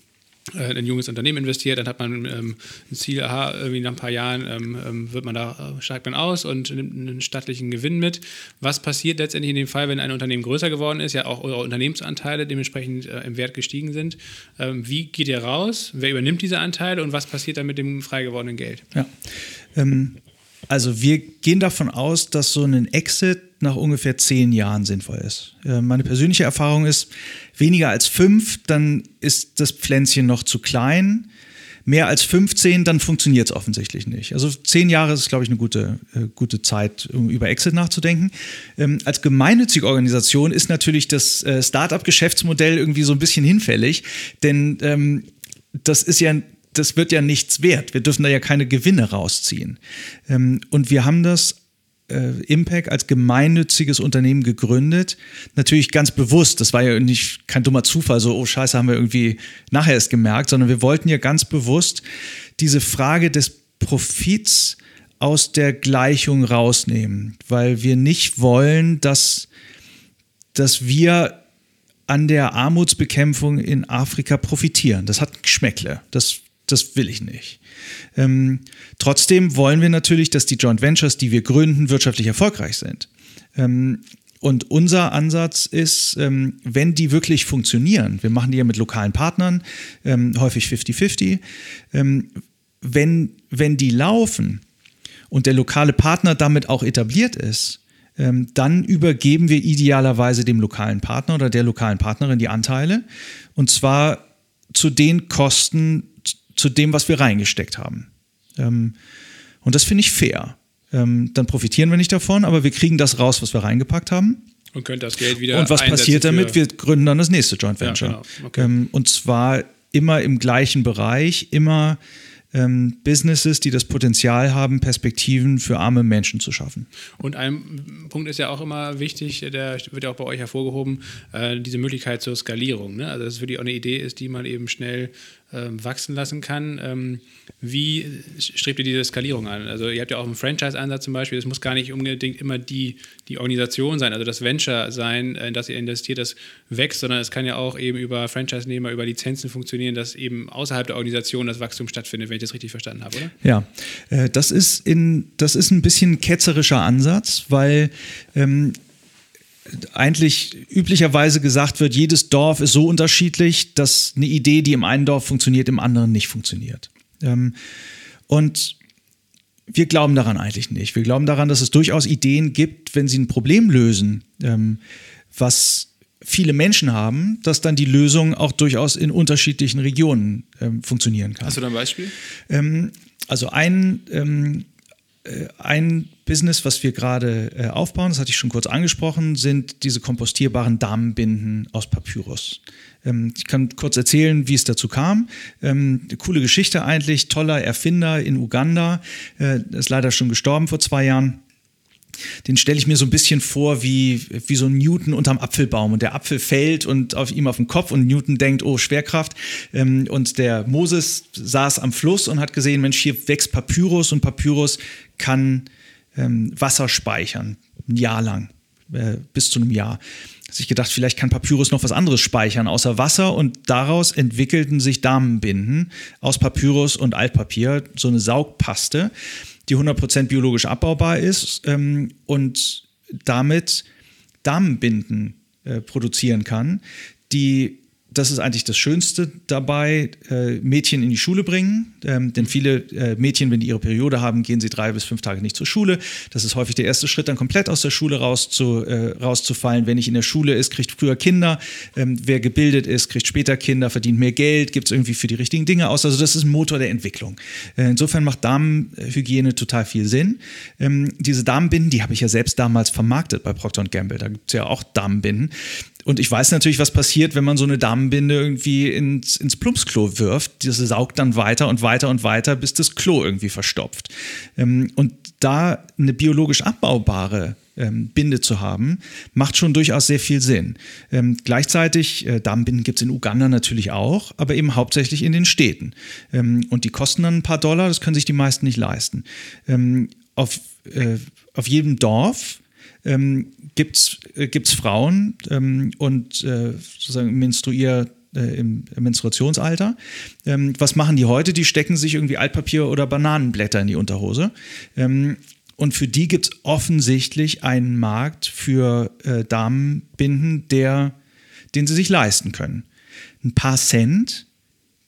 äh, ein junges Unternehmen investiert, dann hat man ähm, ein Ziel, aha, irgendwie nach ein paar Jahren ähm, ähm, wird man da, äh, steigt man aus und nimmt einen stattlichen Gewinn mit. Was passiert letztendlich in dem Fall, wenn ein Unternehmen größer geworden ist, ja auch eure Unternehmensanteile dementsprechend äh, im Wert gestiegen sind? Ähm, wie geht ihr raus? Wer übernimmt diese Anteile und was passiert dann mit dem frei gewordenen Geld? Ja. Ähm, also wir gehen davon aus, dass so ein Exit nach ungefähr zehn Jahren sinnvoll ist. Äh, meine persönliche Erfahrung ist, weniger als fünf, dann ist das Pflänzchen noch zu klein. Mehr als 15, dann funktioniert es offensichtlich nicht. Also zehn Jahre ist, glaube ich, eine gute, äh, gute Zeit, um über Exit nachzudenken. Ähm, als gemeinnützige Organisation ist natürlich das äh, Startup-Geschäftsmodell irgendwie so ein bisschen hinfällig, denn ähm, das ist ja das wird ja nichts wert. Wir dürfen da ja keine Gewinne rausziehen. Ähm, und wir haben das äh, Impact als gemeinnütziges Unternehmen gegründet. Natürlich ganz bewusst, das war ja nicht kein dummer Zufall, so, oh Scheiße, haben wir irgendwie nachher erst gemerkt, sondern wir wollten ja ganz bewusst diese Frage des Profits aus der Gleichung rausnehmen, weil wir nicht wollen, dass, dass wir an der Armutsbekämpfung in Afrika profitieren. Das hat Geschmäckle. Das das will ich nicht. Ähm, trotzdem wollen wir natürlich, dass die Joint Ventures, die wir gründen, wirtschaftlich erfolgreich sind. Ähm, und unser Ansatz ist, ähm, wenn die wirklich funktionieren, wir machen die ja mit lokalen Partnern, ähm, häufig 50-50, ähm, wenn, wenn die laufen und der lokale Partner damit auch etabliert ist, ähm, dann übergeben wir idealerweise dem lokalen Partner oder der lokalen Partnerin die Anteile. Und zwar zu den Kosten, zu dem, was wir reingesteckt haben. Ähm, und das finde ich fair. Ähm, dann profitieren wir nicht davon, aber wir kriegen das raus, was wir reingepackt haben. Und könnt das Geld wieder. Und was passiert damit? Wir gründen dann das nächste Joint Venture. Ja, genau. okay. ähm, und zwar immer im gleichen Bereich, immer ähm, Businesses, die das Potenzial haben, Perspektiven für arme Menschen zu schaffen. Und ein Punkt ist ja auch immer wichtig, der wird ja auch bei euch hervorgehoben, äh, diese Möglichkeit zur Skalierung. Ne? Also dass es wirklich auch eine Idee ist, die man eben schnell wachsen lassen kann. Ähm, wie strebt ihr diese Skalierung an? Also ihr habt ja auch einen Franchise-Ansatz zum Beispiel. Es muss gar nicht unbedingt immer die, die Organisation sein, also das Venture sein, in das ihr investiert, das wächst, sondern es kann ja auch eben über Franchise-Nehmer, über Lizenzen funktionieren, dass eben außerhalb der Organisation das Wachstum stattfindet, wenn ich das richtig verstanden habe, oder? Ja, äh, das ist, in, das ist ein bisschen ketzerischer Ansatz, weil ähm, eigentlich üblicherweise gesagt wird, jedes Dorf ist so unterschiedlich, dass eine Idee, die im einen Dorf funktioniert, im anderen nicht funktioniert. Ähm, und wir glauben daran eigentlich nicht. Wir glauben daran, dass es durchaus Ideen gibt, wenn sie ein Problem lösen, ähm, was viele Menschen haben, dass dann die Lösung auch durchaus in unterschiedlichen Regionen ähm, funktionieren kann. Hast du da ein Beispiel? also ein ein Business, was wir gerade äh, aufbauen, das hatte ich schon kurz angesprochen, sind diese kompostierbaren Damenbinden aus Papyrus. Ähm, ich kann kurz erzählen, wie es dazu kam. Ähm, coole Geschichte eigentlich, toller Erfinder in Uganda, äh, ist leider schon gestorben vor zwei Jahren den stelle ich mir so ein bisschen vor wie, wie so ein Newton unterm Apfelbaum. Und der Apfel fällt und auf ihm auf den Kopf und Newton denkt, oh, Schwerkraft. Ähm, und der Moses saß am Fluss und hat gesehen, Mensch, hier wächst Papyrus und Papyrus kann ähm, Wasser speichern, ein Jahr lang, äh, bis zu einem Jahr. Hat sich gedacht, vielleicht kann Papyrus noch was anderes speichern außer Wasser. Und daraus entwickelten sich Damenbinden aus Papyrus und Altpapier, so eine Saugpaste die 100% biologisch abbaubar ist ähm, und damit Damenbinden äh, produzieren kann, die das ist eigentlich das Schönste dabei, äh, Mädchen in die Schule bringen. Ähm, denn viele äh, Mädchen, wenn die ihre Periode haben, gehen sie drei bis fünf Tage nicht zur Schule. Das ist häufig der erste Schritt, dann komplett aus der Schule raus zu, äh, rauszufallen. Wer nicht in der Schule ist, kriegt früher Kinder. Ähm, wer gebildet ist, kriegt später Kinder, verdient mehr Geld, gibt es irgendwie für die richtigen Dinge aus. Also das ist ein Motor der Entwicklung. Äh, insofern macht Damenhygiene total viel Sinn. Ähm, diese Damenbinden, die habe ich ja selbst damals vermarktet bei Procter Gamble. Da gibt es ja auch Damenbinden. Und ich weiß natürlich, was passiert, wenn man so eine Damenbinde irgendwie ins, ins Plumpsklo wirft. Diese saugt dann weiter und weiter und weiter, bis das Klo irgendwie verstopft. Ähm, und da eine biologisch abbaubare ähm, Binde zu haben, macht schon durchaus sehr viel Sinn. Ähm, gleichzeitig, äh, Damenbinden gibt es in Uganda natürlich auch, aber eben hauptsächlich in den Städten. Ähm, und die kosten dann ein paar Dollar, das können sich die meisten nicht leisten. Ähm, auf, äh, auf jedem Dorf ähm, gibt es äh, Frauen ähm, und äh, sozusagen Menstruier, äh, im Menstruationsalter. Ähm, was machen die heute? Die stecken sich irgendwie Altpapier oder Bananenblätter in die Unterhose. Ähm, und für die gibt es offensichtlich einen Markt für äh, Damenbinden, der, den sie sich leisten können. Ein paar Cent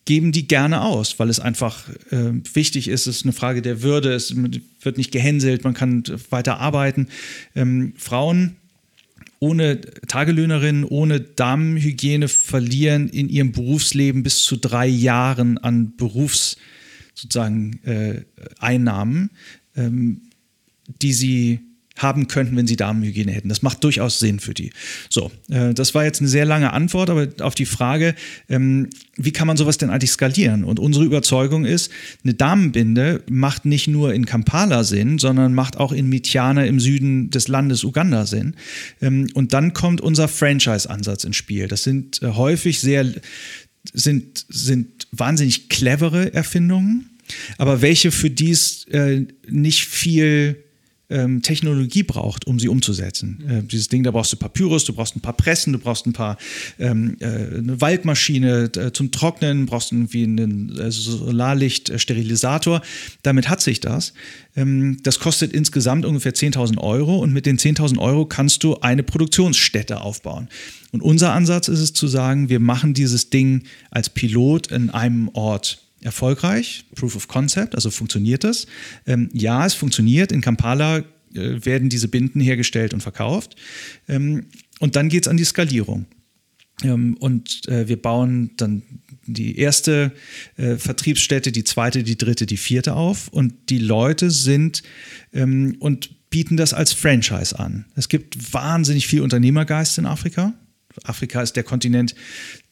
geben die gerne aus, weil es einfach äh, wichtig ist. Es ist eine Frage der Würde, es wird nicht gehänselt, man kann weiter arbeiten. Ähm, Frauen ohne Tagelöhnerinnen, ohne Damenhygiene verlieren in ihrem Berufsleben bis zu drei Jahren an Berufs sozusagen äh, Einnahmen, ähm, die sie haben könnten, wenn sie Damenhygiene hätten. Das macht durchaus Sinn für die. So, äh, das war jetzt eine sehr lange Antwort, aber auf die Frage, ähm, wie kann man sowas denn eigentlich skalieren? Und unsere Überzeugung ist, eine Damenbinde macht nicht nur in Kampala Sinn, sondern macht auch in Mityana im Süden des Landes Uganda Sinn. Ähm, und dann kommt unser Franchise-Ansatz ins Spiel. Das sind äh, häufig sehr, sind, sind wahnsinnig clevere Erfindungen, aber welche für dies äh, nicht viel ähm, Technologie braucht, um sie umzusetzen. Mhm. Äh, dieses Ding, da brauchst du Papyrus, du brauchst ein paar Pressen, du brauchst ein paar ähm, äh, eine Waldmaschine äh, zum Trocknen, brauchst irgendwie einen äh, Solarlicht-Sterilisator. Damit hat sich das. Ähm, das kostet insgesamt ungefähr 10.000 Euro und mit den 10.000 Euro kannst du eine Produktionsstätte aufbauen. Und unser Ansatz ist es zu sagen, wir machen dieses Ding als Pilot in einem Ort erfolgreich, Proof of Concept, also funktioniert das? Ähm, ja, es funktioniert. In Kampala äh, werden diese Binden hergestellt und verkauft. Ähm, und dann geht es an die Skalierung. Ähm, und äh, wir bauen dann die erste äh, Vertriebsstätte, die zweite, die dritte, die vierte auf. Und die Leute sind ähm, und bieten das als Franchise an. Es gibt wahnsinnig viel Unternehmergeist in Afrika. Afrika ist der Kontinent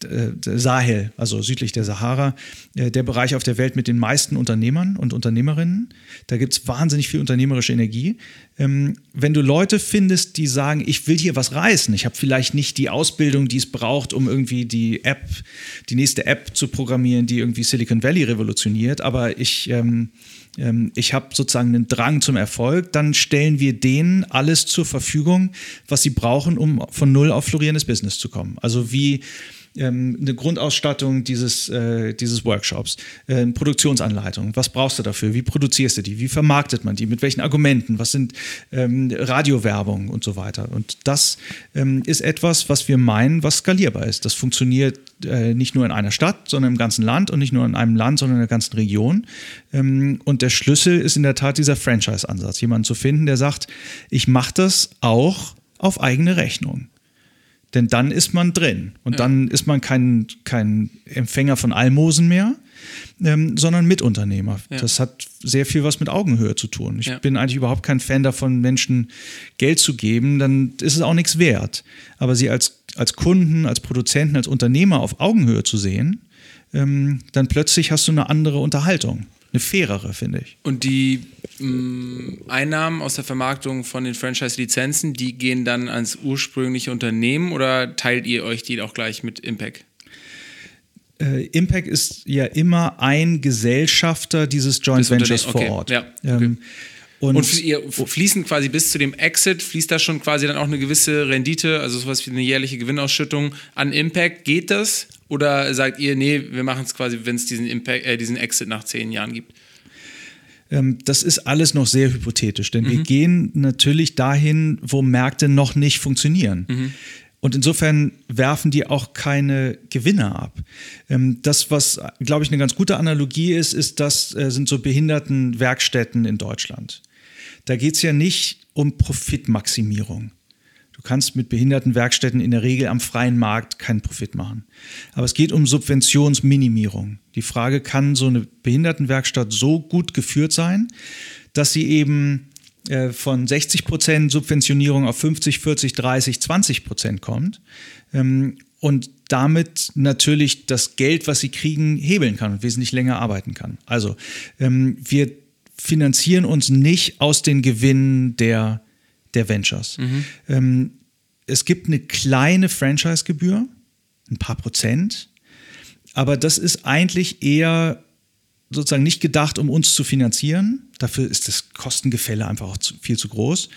äh, Sahel, also südlich der Sahara, äh, der Bereich auf der Welt mit den meisten Unternehmern und Unternehmerinnen. Da gibt es wahnsinnig viel unternehmerische Energie. Ähm, wenn du Leute findest, die sagen, ich will hier was reißen, ich habe vielleicht nicht die Ausbildung, die es braucht, um irgendwie die App, die nächste App zu programmieren, die irgendwie Silicon Valley revolutioniert, aber ich ähm, ich habe sozusagen einen Drang zum Erfolg, dann stellen wir denen alles zur Verfügung, was sie brauchen, um von null auf florierendes Business zu kommen. Also wie ähm, eine Grundausstattung dieses, äh, dieses Workshops, äh, Produktionsanleitung. Was brauchst du dafür? Wie produzierst du die? Wie vermarktet man die? Mit welchen Argumenten? Was sind ähm, Radiowerbung und so weiter? Und das ähm, ist etwas, was wir meinen, was skalierbar ist. Das funktioniert äh, nicht nur in einer Stadt, sondern im ganzen Land und nicht nur in einem Land, sondern in der ganzen Region. Ähm, und der Schlüssel ist in der Tat dieser Franchise-Ansatz. Jemanden zu finden, der sagt, ich mache das auch auf eigene Rechnung. Denn dann ist man drin und ja. dann ist man kein, kein Empfänger von Almosen mehr, ähm, sondern Mitunternehmer. Ja. Das hat sehr viel was mit Augenhöhe zu tun. Ich ja. bin eigentlich überhaupt kein Fan davon, Menschen Geld zu geben, dann ist es auch nichts wert. Aber sie als, als Kunden, als Produzenten, als Unternehmer auf Augenhöhe zu sehen, ähm, dann plötzlich hast du eine andere Unterhaltung eine fairere, finde ich. Und die mh, mm, Einnahmen aus der Vermarktung von den Franchise-Lizenzen, die gehen dann ans ursprüngliche Unternehmen oder teilt ihr euch die auch gleich mit Impact? Äh, Impact ist ja immer ein Gesellschafter dieses Joint Ventures vor Ort. Ja, okay. ähm, und, und ihr fließen quasi bis zu dem Exit, fließt da schon quasi dann auch eine gewisse Rendite, also sowas wie eine jährliche Gewinnausschüttung an Impact. Geht das? Oder sagt ihr, nee, wir machen es quasi, wenn es diesen, äh, diesen Exit nach zehn Jahren gibt? Ähm, das ist alles noch sehr hypothetisch, denn mhm. wir gehen natürlich dahin, wo Märkte noch nicht funktionieren. Mhm. Und insofern werfen die auch keine Gewinne ab. Ähm, das, was, glaube ich, eine ganz gute Analogie ist, ist, das äh, sind so Behindertenwerkstätten in Deutschland. Da geht es ja nicht um Profitmaximierung. Du kannst mit Behindertenwerkstätten in der Regel am freien Markt keinen Profit machen. Aber es geht um Subventionsminimierung. Die Frage, kann so eine Behindertenwerkstatt so gut geführt sein, dass sie eben äh, von 60 Prozent Subventionierung auf 50, 40, 30, 20 Prozent kommt ähm, und damit natürlich das Geld, was sie kriegen, hebeln kann und wesentlich länger arbeiten kann. Also ähm, wir finanzieren uns nicht aus den Gewinnen der der Ventures. Mhm. Ähm, es gibt eine kleine Franchise-Gebühr, ein paar Prozent, aber das ist eigentlich eher sozusagen nicht gedacht, um uns zu finanzieren. Dafür ist das Kostengefälle einfach auch zu, viel zu groß,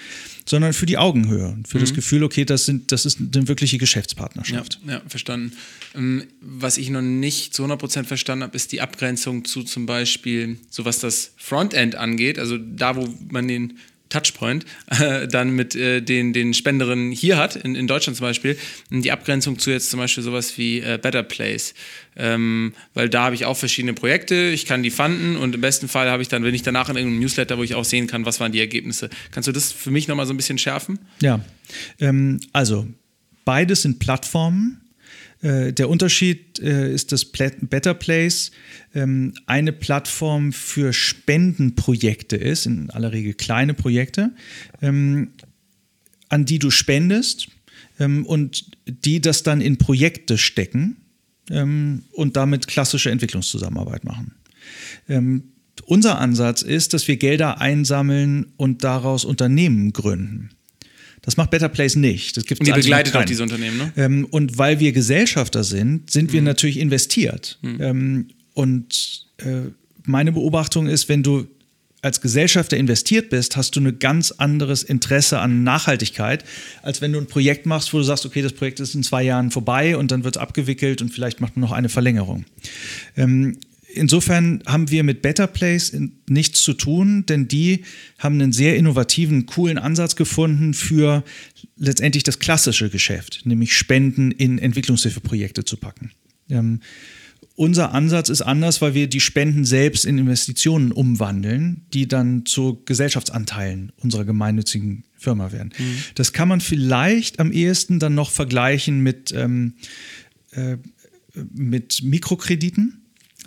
sondern für die Augenhöhe, für mhm. das Gefühl, okay, das, sind, das ist eine wirkliche Geschäftspartnerschaft. Ja, ja verstanden. Ähm, was ich noch nicht zu 100% verstanden habe, ist die Abgrenzung zu zum Beispiel, so was das Frontend angeht, also da, wo man den Touchpoint äh, dann mit äh, den, den Spenderinnen hier hat, in, in Deutschland zum Beispiel, die Abgrenzung zu jetzt zum Beispiel sowas wie äh, Better Place. Ähm, weil da habe ich auch verschiedene Projekte, ich kann die fanden und im besten Fall habe ich dann, wenn ich danach in irgendeinem Newsletter, wo ich auch sehen kann, was waren die Ergebnisse. Kannst du das für mich nochmal so ein bisschen schärfen? Ja, ähm, also beides sind Plattformen, äh, der Unterschied äh, ist, dass Better Place ähm, eine Plattform für Spendenprojekte ist, in aller Regel kleine Projekte, ähm, an die du spendest ähm, und die das dann in Projekte stecken ähm, und damit klassische Entwicklungszusammenarbeit machen. Ähm, unser Ansatz ist, dass wir Gelder einsammeln und daraus Unternehmen gründen. Das macht Better Place nicht. Das gibt's und die begleitet auch diese Unternehmen, ne? Ähm, und weil wir Gesellschafter sind, sind mhm. wir natürlich investiert. Mhm. Ähm, und äh, meine Beobachtung ist, wenn du als Gesellschafter investiert bist, hast du ein ganz anderes Interesse an Nachhaltigkeit, als wenn du ein Projekt machst, wo du sagst, okay, das Projekt ist in zwei Jahren vorbei und dann wird es abgewickelt und vielleicht macht man noch eine Verlängerung. Ähm, insofern haben wir mit Better Place nichts zu tun, denn die haben einen sehr innovativen, coolen Ansatz gefunden für letztendlich das klassische Geschäft, nämlich Spenden in Entwicklungshilfeprojekte zu packen. Ähm, unser Ansatz ist anders, weil wir die Spenden selbst in Investitionen umwandeln, die dann zu Gesellschaftsanteilen unserer gemeinnützigen Firma werden. Mhm. Das kann man vielleicht am ehesten dann noch vergleichen mit, ähm, äh, mit Mikrokrediten.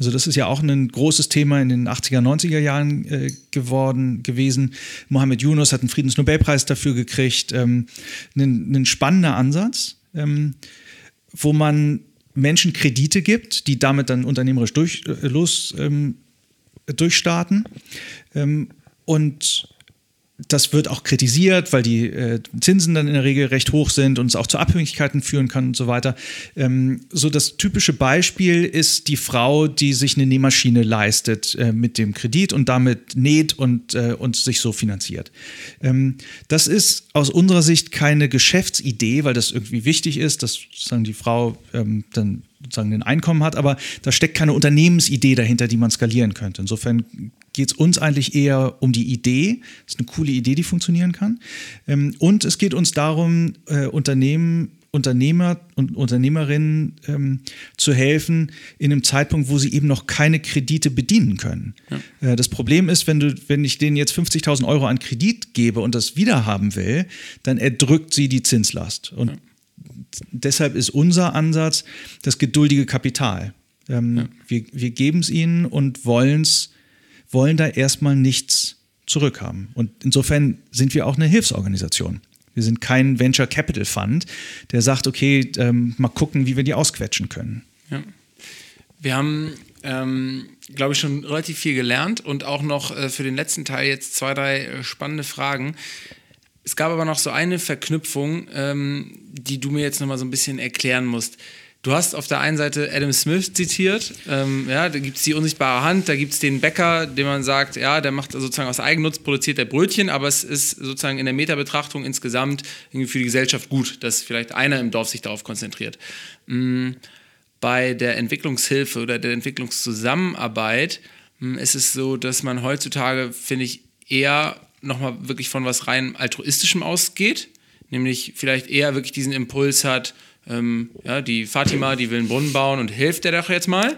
Also das ist ja auch ein großes Thema in den 80er, 90er Jahren äh, geworden gewesen. Mohammed Yunus hat einen Friedensnobelpreis dafür gekriegt. Ähm, ein, ein, spannender Ansatz, ähm, wo man Menschen Kredite gibt, die damit dann unternehmerisch durch, äh, los ähm, durchstarten. Ähm, und das wird auch kritisiert, weil die äh, Zinsen dann in der Regel recht hoch sind und es auch zu Abhängigkeiten führen kann und so weiter. Ähm, so das typische Beispiel ist die Frau, die sich eine Nähmaschine leistet äh, mit dem Kredit und damit näht und, äh, und sich so finanziert. Ähm, das ist aus unserer Sicht keine Geschäftsidee, weil das irgendwie wichtig ist, dass sozusagen die Frau ähm, dann sozusagen ein Einkommen hat, aber da steckt keine Unternehmensidee dahinter, die man skalieren könnte. Insofern geht es uns eigentlich eher um die Idee. Das ist eine coole Idee, die funktionieren kann. Ähm, und es geht uns darum, äh, Unternehmen Unternehmer und Unternehmerinnen ähm, zu helfen in einem Zeitpunkt, wo sie eben noch keine Kredite bedienen können. Ja. Äh, das Problem ist, wenn, du, wenn ich denen jetzt 50.000 Euro an Kredit gebe und das wiederhaben will, dann erdrückt sie die Zinslast. Und ja. Deshalb ist unser Ansatz das geduldige Kapital. Ähm, ja. Wir, wir geben es ihnen und wollen es wollen da erstmal nichts zurückhaben. Und insofern sind wir auch eine Hilfsorganisation. Wir sind kein Venture Capital Fund, der sagt, okay, ähm, mal gucken, wie wir die ausquetschen können. Ja. Wir haben, ähm, glaube ich, schon relativ viel gelernt und auch noch äh, für den letzten Teil jetzt zwei, drei äh, spannende Fragen. Es gab aber noch so eine Verknüpfung, ähm, die du mir jetzt nochmal so ein bisschen erklären musst. Du hast auf der einen Seite Adam Smith zitiert, ähm, ja, da gibt es die unsichtbare Hand, da gibt es den Bäcker, dem man sagt, ja, der macht sozusagen aus Eigennutz, produziert der Brötchen, aber es ist sozusagen in der Metabetrachtung insgesamt irgendwie für die Gesellschaft gut, dass vielleicht einer im Dorf sich darauf konzentriert. Mhm. Bei der Entwicklungshilfe oder der Entwicklungszusammenarbeit mhm, ist es so, dass man heutzutage, finde ich, eher nochmal wirklich von was rein altruistischem ausgeht, nämlich vielleicht eher wirklich diesen Impuls hat, ähm, ja, die Fatima, die will einen Brunnen bauen und hilft der doch jetzt mal.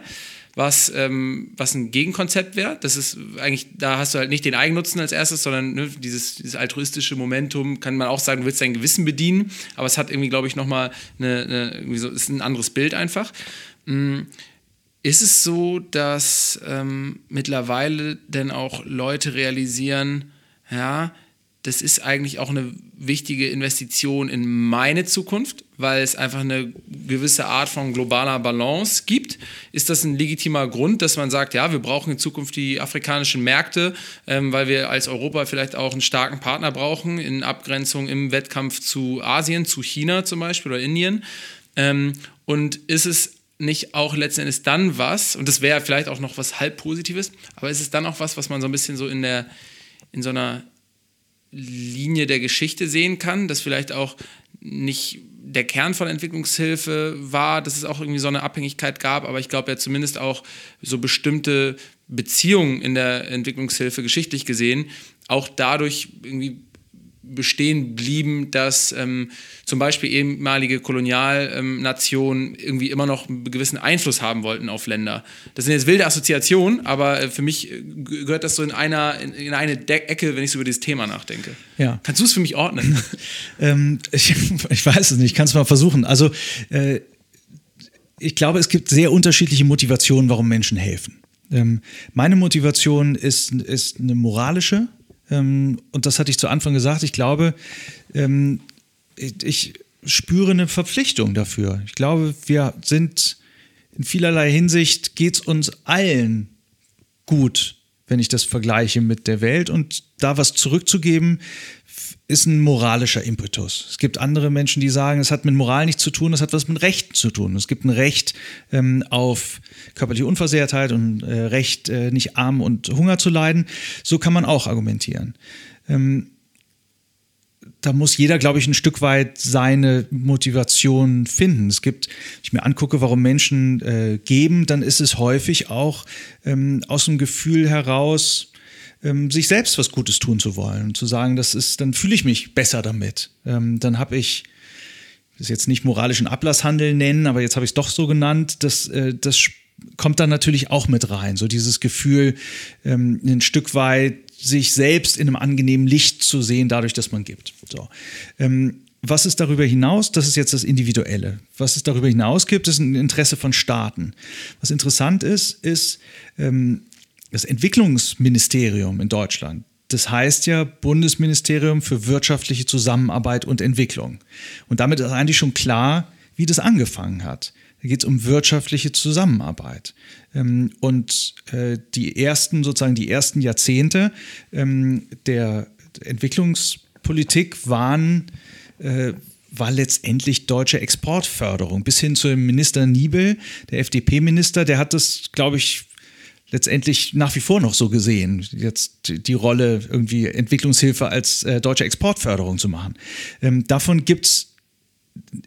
Was, ähm, was ein Gegenkonzept wäre. Das ist eigentlich, da hast du halt nicht den Eigennutzen als erstes, sondern ne, dieses, dieses altruistische Momentum, kann man auch sagen, du willst dein Gewissen bedienen, aber es hat irgendwie, glaube ich, nochmal eine, eine, so, ist ein anderes Bild einfach. Mhm. Ist es so, dass ähm, mittlerweile denn auch Leute realisieren, ja, das ist eigentlich auch eine wichtige Investition in meine Zukunft, weil es einfach eine gewisse Art von globaler Balance gibt. Ist das ein legitimer Grund, dass man sagt, ja, wir brauchen in Zukunft die afrikanischen Märkte, ähm, weil wir als Europa vielleicht auch einen starken Partner brauchen in Abgrenzung im Wettkampf zu Asien, zu China zum Beispiel oder Indien? Ähm, und ist es nicht auch letzten Endes dann was, und das wäre vielleicht auch noch was halb Positives, aber ist es dann auch was, was man so ein bisschen so in der, in so einer Linie der Geschichte sehen kann, dass vielleicht auch nicht der Kern von Entwicklungshilfe war, dass es auch irgendwie so eine Abhängigkeit gab, aber ich glaube ja zumindest auch so bestimmte Beziehungen in der Entwicklungshilfe geschichtlich gesehen auch dadurch irgendwie bestehen blieben, dass ähm, zum Beispiel ehemalige Kolonialnationen ähm, irgendwie immer noch einen gewissen Einfluss haben wollten auf Länder. Das sind jetzt wilde Assoziationen, aber äh, für mich äh, gehört das so in, einer, in, in eine De Ecke, wenn ich so über dieses Thema nachdenke. Ja. Kannst du es für mich ordnen? ähm, ich, ich, weiß es nicht, ich kann es mal versuchen. Also äh, ich glaube, es gibt sehr unterschiedliche Motivationen, warum Menschen helfen. Ähm, meine Motivation ist, ist eine moralische und das hatte ich zu Anfang gesagt, ich glaube, ähm, ich, ich spüre eine Verpflichtung dafür. Ich glaube, wir sind in vielerlei Hinsicht, geht es uns allen gut, wenn ich das vergleiche mit der Welt. Und da was zurückzugeben, ist ein moralischer Impetus. Es gibt andere Menschen, die sagen, es hat mit Moral nichts zu tun, es hat was mit Rechten zu tun. Es gibt ein Recht ähm, auf körperliche Unversehrtheit und äh, Recht, äh, nicht arm und Hunger zu leiden. So kann man auch argumentieren. Ähm, da muss jeder, glaube ich, ein Stück weit seine Motivation finden. Es gibt, wenn ich mir angucke, warum Menschen äh, geben, dann ist es häufig auch ähm, aus dem Gefühl heraus, ähm, sich selbst was Gutes tun zu wollen und zu sagen, das ist, dann fühle ich mich besser damit. Ähm, dann habe ich, das jetzt nicht moralischen Ablasshandel nennen, aber jetzt habe ich es doch so genannt, das, äh, das kommt dann natürlich auch mit rein. So dieses Gefühl, ähm, ein Stück weit sich selbst in einem angenehmen Licht zu sehen, dadurch, dass man gibt. So. Ähm, was ist darüber hinaus? Das ist jetzt das Individuelle. Was es darüber hinaus gibt, ist ein Interesse von Staaten. Was interessant ist, ist, ähm, das Entwicklungsministerium in Deutschland, das heißt ja Bundesministerium für wirtschaftliche Zusammenarbeit und Entwicklung. Und damit ist eigentlich schon klar, wie das angefangen hat. Da geht es um wirtschaftliche Zusammenarbeit. Ähm, und äh, die ersten, sozusagen die ersten Jahrzehnte ähm, der Entwicklungspolitik waren, äh, war letztendlich deutsche Exportförderung. Bis hin zu dem Minister Niebel, der FDP-Minister, der hat das, glaube ich, letztendlich nach wie vor noch so gesehen, jetzt die Rolle irgendwie Entwicklungshilfe als äh, deutsche Exportförderung zu machen. Ähm, davon gibt es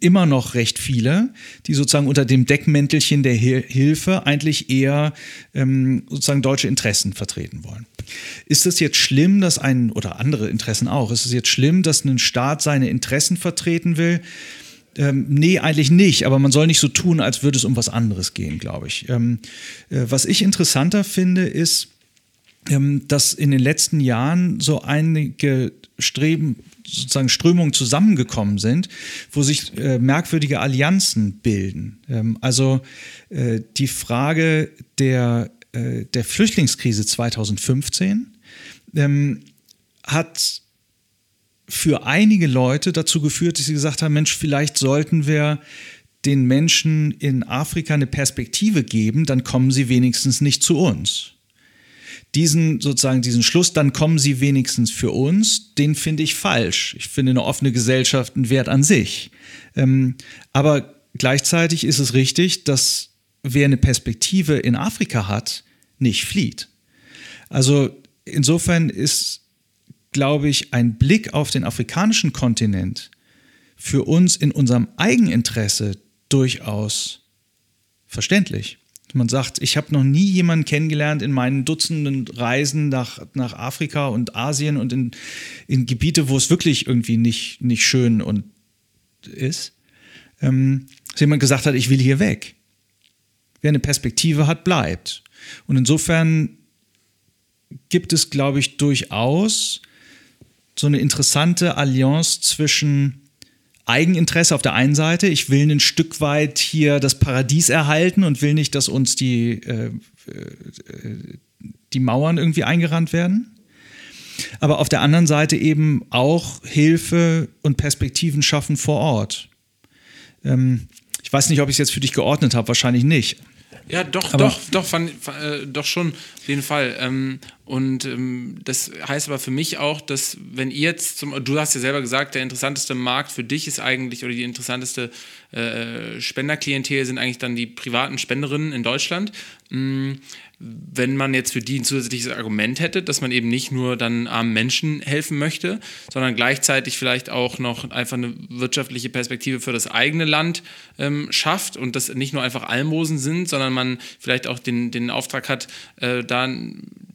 immer noch recht viele, die sozusagen unter dem Deckmäntelchen der Hilfe eigentlich eher ähm, sozusagen deutsche Interessen vertreten wollen. Ist es jetzt schlimm, dass ein, oder andere Interessen auch, ist es jetzt schlimm, dass ein Staat seine Interessen vertreten will? Ähm, nee, eigentlich nicht, aber man soll nicht so tun, als würde es um was anderes gehen, glaube ich. Ähm, äh, was ich interessanter finde, ist, ähm, dass in den letzten Jahren so einige Streben, sozusagen Strömungen zusammengekommen sind, wo sich äh, merkwürdige Allianzen bilden. Ähm, also äh, die Frage der, äh, der Flüchtlingskrise 2015 ähm, hat für einige Leute dazu geführt, dass sie gesagt haben, Mensch, vielleicht sollten wir den Menschen in Afrika eine Perspektive geben, dann kommen sie wenigstens nicht zu uns. Diesen sozusagen diesen Schluss, dann kommen sie wenigstens für uns, den finde ich falsch. Ich finde eine offene Gesellschaft einen Wert an sich. Ähm, aber gleichzeitig ist es richtig, dass wer eine Perspektive in Afrika hat, nicht flieht. Also insofern ist glaube ich, ein Blick auf den afrikanischen Kontinent für uns in unserem Eigeninteresse durchaus verständlich. Man sagt, ich habe noch nie jemanden kennengelernt in meinen Dutzenden Reisen nach, nach Afrika und Asien und in, in Gebiete, wo es wirklich irgendwie nicht, nicht schön und ist, ähm, dass jemand gesagt hat, ich will hier weg. Wer eine Perspektive hat, bleibt. Und insofern gibt es, glaube ich, durchaus so eine interessante Allianz zwischen Eigeninteresse auf der einen Seite, ich will ein Stück weit hier das Paradies erhalten und will nicht, dass uns die, äh, äh, die Mauern irgendwie eingerannt werden. Aber auf der anderen Seite eben auch Hilfe und Perspektiven schaffen vor Ort. Ähm, ich weiß nicht, ob ich es jetzt für dich geordnet habe, wahrscheinlich nicht. Ja, doch, Aber doch, doch, fand, äh, doch schon, auf jeden Fall. Ähm, Und ähm, das heißt aber für mich auch, dass wenn ihr jetzt, zum, du hast ja selber gesagt, der interessanteste Markt für dich ist eigentlich, oder die interessanteste äh, Spenderklientel sind eigentlich dann die privaten Spenderinnen in Deutschland. Mhm wenn man jetzt für die ein zusätzliches Argument hätte, dass man eben nicht nur dann armen Menschen helfen möchte, sondern gleichzeitig vielleicht auch noch einfach eine wirtschaftliche Perspektive für das eigene Land ähm, schafft und das nicht nur einfach Almosen sind, sondern man vielleicht auch den, den Auftrag hat, äh, da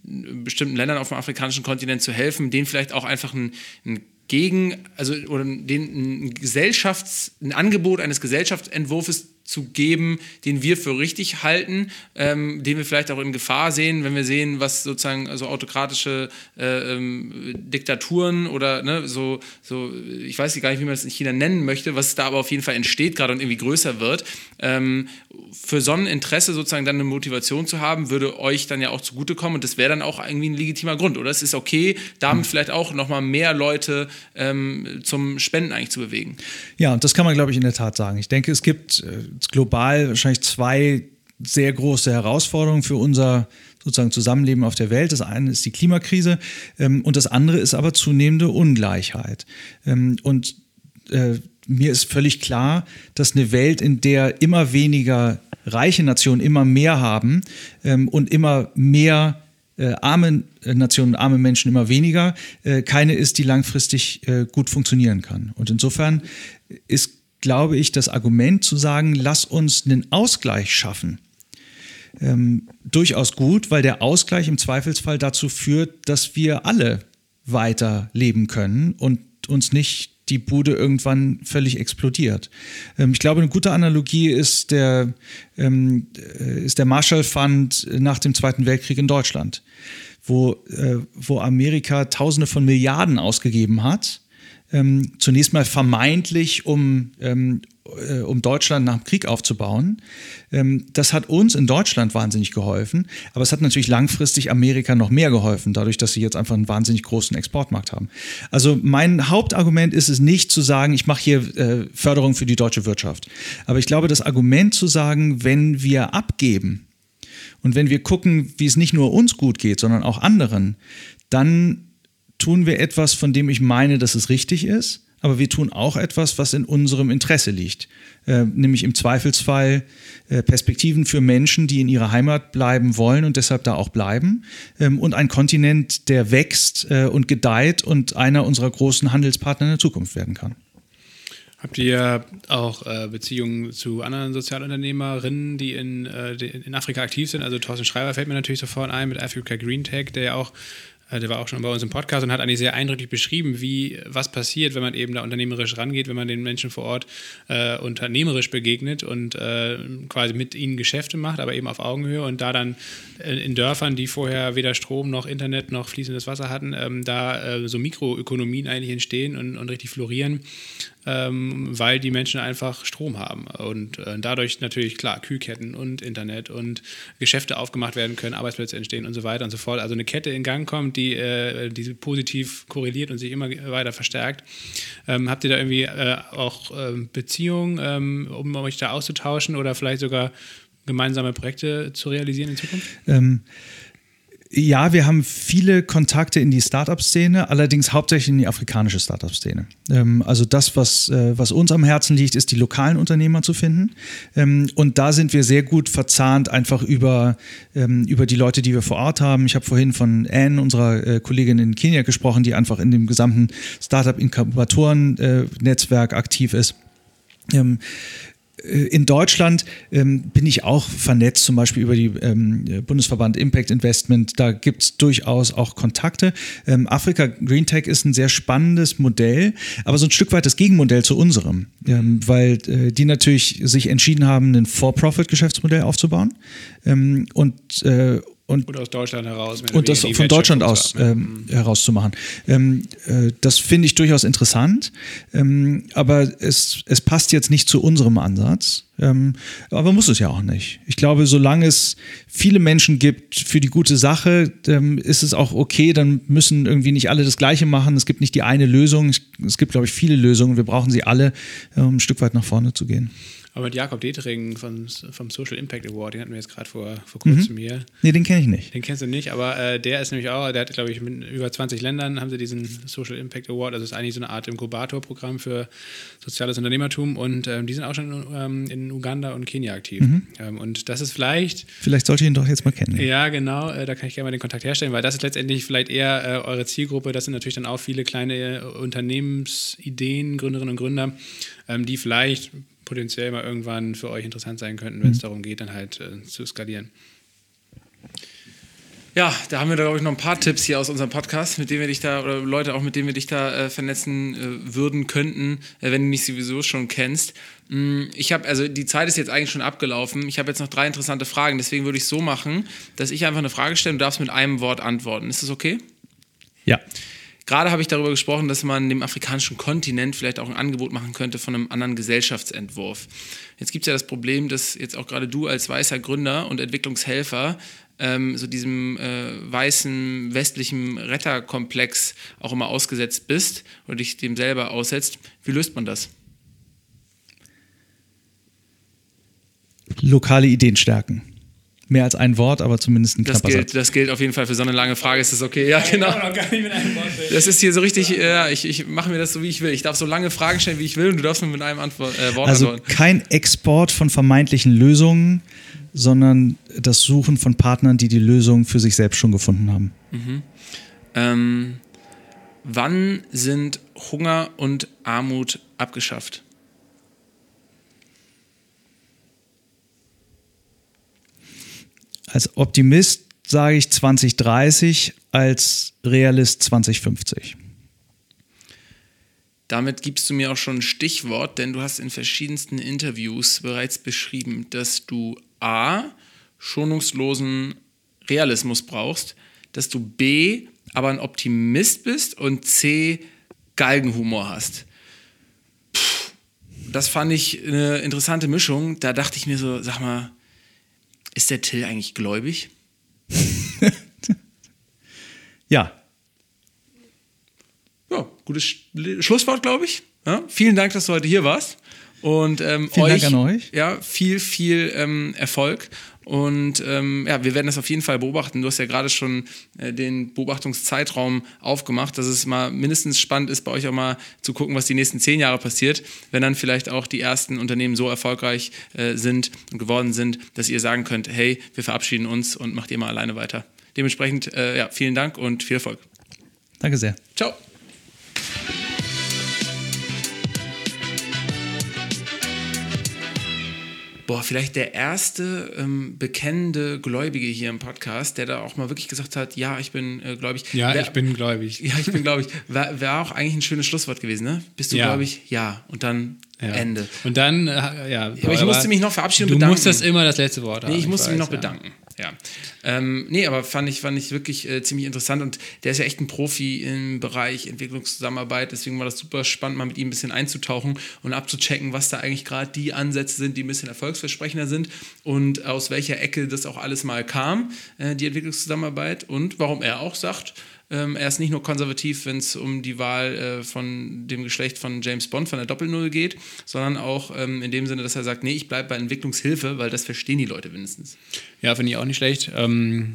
bestimmten Ländern auf dem afrikanischen Kontinent zu helfen, denen vielleicht auch einfach ein, ein gegen, also oder den, ein Gesellschafts-, ein Angebot eines Gesellschaftsentwurfs zu geben, den wir für richtig halten, ähm, den wir vielleicht auch in Gefahr sehen, wenn wir sehen, was sozusagen also autokratische äh, ähm, Diktaturen oder ne, so, so, ich weiß gar nicht, wie man das in China nennen möchte, was da aber auf jeden Fall entsteht gerade und irgendwie größer wird. Ähm, für so ein Interesse sozusagen dann eine Motivation zu haben, würde euch dann ja auch zugutekommen und das wäre dann auch irgendwie ein legitimer Grund, oder? Es ist okay, damit vielleicht auch nochmal mehr Leute ähm, zum Spenden eigentlich zu bewegen. Ja, und das kann man, glaube ich, in der Tat sagen. Ich denke, es gibt äh, global wahrscheinlich zwei sehr große Herausforderungen für unser sozusagen Zusammenleben auf der Welt. Das eine ist die Klimakrise ähm, und das andere ist aber zunehmende Ungleichheit. Ähm, und äh, mir ist völlig klar, dass eine Welt, in der immer weniger reiche Nationen immer mehr haben ähm, und immer mehr äh, arme Nationen, arme Menschen immer weniger, äh, keine ist, die langfristig äh, gut funktionieren kann. Und insofern ist glaube ich, das Argument zu sagen, lass uns einen Ausgleich schaffen, ähm, durchaus gut, weil der Ausgleich im Zweifelsfall dazu führt, dass wir alle weiter leben können und uns nicht die Bude irgendwann völlig explodiert. Ähm, ich glaube, eine gute Analogie ist der, ähm, äh, ist der Marshall Fund nach dem Zweiten Weltkrieg in Deutschland, wo, äh, wo Amerika Tausende von Milliarden ausgegeben hat ähm, zunächst mal vermeintlich, um, ähm, äh, um Deutschland nach dem Krieg aufzubauen. Ähm, das hat uns in Deutschland wahnsinnig geholfen, aber es hat natürlich langfristig Amerika noch mehr geholfen, dadurch, dass sie jetzt einfach einen wahnsinnig großen Exportmarkt haben. Also mein Hauptargument ist es nicht zu sagen, ich mache hier äh, Förderung für die deutsche Wirtschaft. Aber ich glaube, das Argument zu sagen, wenn wir abgeben, und wenn wir gucken, wie es nicht nur uns gut geht, sondern auch anderen, dann tun wir etwas, von dem ich meine, dass es richtig ist, aber wir tun auch etwas, was in unserem Interesse liegt, äh, nämlich im Zweifelsfall äh, Perspektiven für Menschen, die in ihrer Heimat bleiben wollen und deshalb da auch bleiben ähm, und ein Kontinent, der wächst äh, und gedeiht und einer unserer großen Handelspartner in der Zukunft werden kann. Habt ihr auch äh, Beziehungen zu anderen Sozialunternehmerinnen, die in, äh, in Afrika aktiv sind? Also Thorsten Schreiber fällt mir natürlich sofort ein mit Africa Green Tech, der ja auch der war auch schon bei uns im Podcast und hat eigentlich sehr eindrücklich beschrieben, wie was passiert, wenn man eben da unternehmerisch rangeht, wenn man den Menschen vor Ort äh, unternehmerisch begegnet und äh, quasi mit ihnen Geschäfte macht, aber eben auf Augenhöhe und da dann äh, in Dörfern, die vorher weder Strom noch Internet noch fließendes Wasser hatten, ähm, da äh, so Mikroökonomien eigentlich entstehen und, und richtig florieren ähm, weil die Menschen einfach Strom haben und äh, dadurch natürlich klar Kühlketten und Internet und Geschäfte aufgemacht werden können, Arbeitsplätze entstehen und so weiter und so fort. Also eine Kette in Gang kommt, die, äh, die positiv korreliert und sich immer weiter verstärkt. Ähm, habt ihr da irgendwie äh, auch ähm, Beziehungen, ähm, um euch da auszutauschen oder vielleicht sogar gemeinsame Projekte zu realisieren in Zukunft? Ähm, ja, wir haben viele Kontakte in die Startup-Szene, allerdings hauptsächlich in die afrikanische Startup-Szene. Ähm, also das, was, äh, was uns am Herzen liegt, ist die lokalen Unternehmer zu finden. Ähm, und da sind wir sehr gut verzahnt, einfach über, ähm, über die Leute, die wir vor Ort haben. Ich habe vorhin von Anne, unserer äh, Kollegin in Kenia, gesprochen, die einfach in dem gesamten Startup-Inkubatoren-Netzwerk aktiv ist. Ähm, äh, in Deutschland ähm, bin ich auch vernetzt, zum Beispiel über die ähm, Bundesverband Impact Investment. Da gibt es durchaus auch Kontakte. Ähm, Afrika Green Tech ist ein sehr spannendes Modell, aber so ein Stück weit das Gegenmodell zu unserem, ähm, weil äh, die natürlich sich entschieden haben, ein For-Profit-Geschäftsmodell aufzubauen ähm, und äh, und, und aus Deutschland heraus. Und das von Deutschland aus ähm, herauszumachen. Ähm, äh, das finde ich durchaus interessant, ähm, aber es, es passt jetzt nicht zu unserem Ansatz. Ähm, aber muss es ja auch nicht. Ich glaube, solange es viele Menschen gibt für die gute Sache, ähm, ist es auch okay. Dann müssen irgendwie nicht alle das Gleiche machen. Es gibt nicht die eine Lösung. Es gibt, glaube ich, viele Lösungen. Wir brauchen sie alle, um ein Stück weit nach vorne zu gehen. Aber mit Jakob Detering vom, vom Social Impact Award, den hatten wir jetzt gerade vor, vor kurzem mhm. hier. Nee, den kenne ich nicht. Den kennst du nicht, aber äh, der ist nämlich auch, der hat, glaube ich, mit über 20 Ländern haben sie diesen Social Impact Award. Also ist eigentlich so eine Art Inkubatorprogramm für soziales Unternehmertum und ähm, die sind auch schon ähm, in Uganda und Kenia aktiv. Mhm. Ähm, und das ist vielleicht. Vielleicht sollte ich ihn doch jetzt mal kennen. Ja, genau, äh, da kann ich gerne mal den Kontakt herstellen, weil das ist letztendlich vielleicht eher äh, eure Zielgruppe. Das sind natürlich dann auch viele kleine äh, Unternehmensideen, Gründerinnen und Gründer, ähm, die vielleicht potenziell mal irgendwann für euch interessant sein könnten, wenn es mhm. darum geht, dann halt äh, zu skalieren. Ja, da haben wir, glaube ich, noch ein paar Tipps hier aus unserem Podcast, mit denen wir dich da, oder Leute auch, mit denen wir dich da äh, vernetzen äh, würden, könnten, äh, wenn du mich sowieso schon kennst. Mm, ich habe, also die Zeit ist jetzt eigentlich schon abgelaufen. Ich habe jetzt noch drei interessante Fragen, deswegen würde ich so machen, dass ich einfach eine Frage stelle und du darfst mit einem Wort antworten. Ist das okay? Ja. Gerade habe ich darüber gesprochen, dass man dem afrikanischen Kontinent vielleicht auch ein Angebot machen könnte von einem anderen Gesellschaftsentwurf. Jetzt gibt es ja das Problem, dass jetzt auch gerade du als weißer Gründer und Entwicklungshelfer ähm, so diesem äh, weißen westlichen Retterkomplex auch immer ausgesetzt bist oder dich dem selber aussetzt. Wie löst man das? Lokale Ideen stärken mehr als ein Wort, aber zumindest ein das gilt, Satz. Das gilt auf jeden Fall für so eine lange Frage, ist das okay? Ja, genau. Das ist hier so richtig, ja, ich, ich mache mir das so, wie ich will. Ich darf so lange Fragen stellen, wie ich will und du darfst nur mit einem Antwort, äh, Wort Also antworten. kein Export von vermeintlichen Lösungen, sondern das Suchen von Partnern, die die Lösung für sich selbst schon gefunden haben. Mhm. Ähm, wann sind Hunger und Armut abgeschafft? Als Optimist sage ich 2030, als Realist 2050. Damit gibst du mir auch schon ein Stichwort, denn du hast in verschiedensten Interviews bereits beschrieben, dass du A, schonungslosen Realismus brauchst, dass du B, aber ein Optimist bist und C, Galgenhumor hast. Puh, das fand ich eine interessante Mischung. Da dachte ich mir so, sag mal, ist der Till eigentlich gläubig? ja. Ja, gutes Schlusswort, glaube ich. Ja, vielen Dank, dass du heute hier warst. Und ähm, Vielen euch, Dank an euch. Ja, viel, viel ähm, Erfolg. Und ähm, ja, wir werden das auf jeden Fall beobachten. Du hast ja gerade schon äh, den Beobachtungszeitraum aufgemacht, dass es mal mindestens spannend ist, bei euch auch mal zu gucken, was die nächsten zehn Jahre passiert, wenn dann vielleicht auch die ersten Unternehmen so erfolgreich äh, sind und geworden sind, dass ihr sagen könnt, hey, wir verabschieden uns und macht ihr mal alleine weiter. Dementsprechend, äh, ja, vielen Dank und viel Erfolg. Danke sehr. Ciao. Boah, vielleicht der erste ähm, bekennende Gläubige hier im Podcast, der da auch mal wirklich gesagt hat, ja, ich bin äh, gläubig. Ja, wär, ich bin gläubig. Ja, ich bin gläubig. Wäre wär auch eigentlich ein schönes Schlusswort gewesen, ne? Bist du ja. gläubig? Ja. Und dann ja. Ende. Und dann, äh, ja. Aber ich musste mich noch verabschieden und bedanken. Du musstest immer das letzte Wort haben. Nee, ich musste mich noch bedanken. Ja. Ähm, nee, aber fand ich, fand ich wirklich äh, ziemlich interessant und der ist ja echt ein Profi im Bereich Entwicklungszusammenarbeit, deswegen war das super spannend, mal mit ihm ein bisschen einzutauchen und abzuchecken, was da eigentlich gerade die Ansätze sind, die ein bisschen erfolgsversprechender sind und aus welcher Ecke das auch alles mal kam, äh, die Entwicklungszusammenarbeit und warum er auch sagt, ähm, er ist nicht nur konservativ, wenn es um die Wahl äh, von dem Geschlecht von James Bond, von der Doppelnull geht, sondern auch ähm, in dem Sinne, dass er sagt, nee, ich bleibe bei Entwicklungshilfe, weil das verstehen die Leute mindestens. Ja, finde ich auch nicht schlecht. Ähm,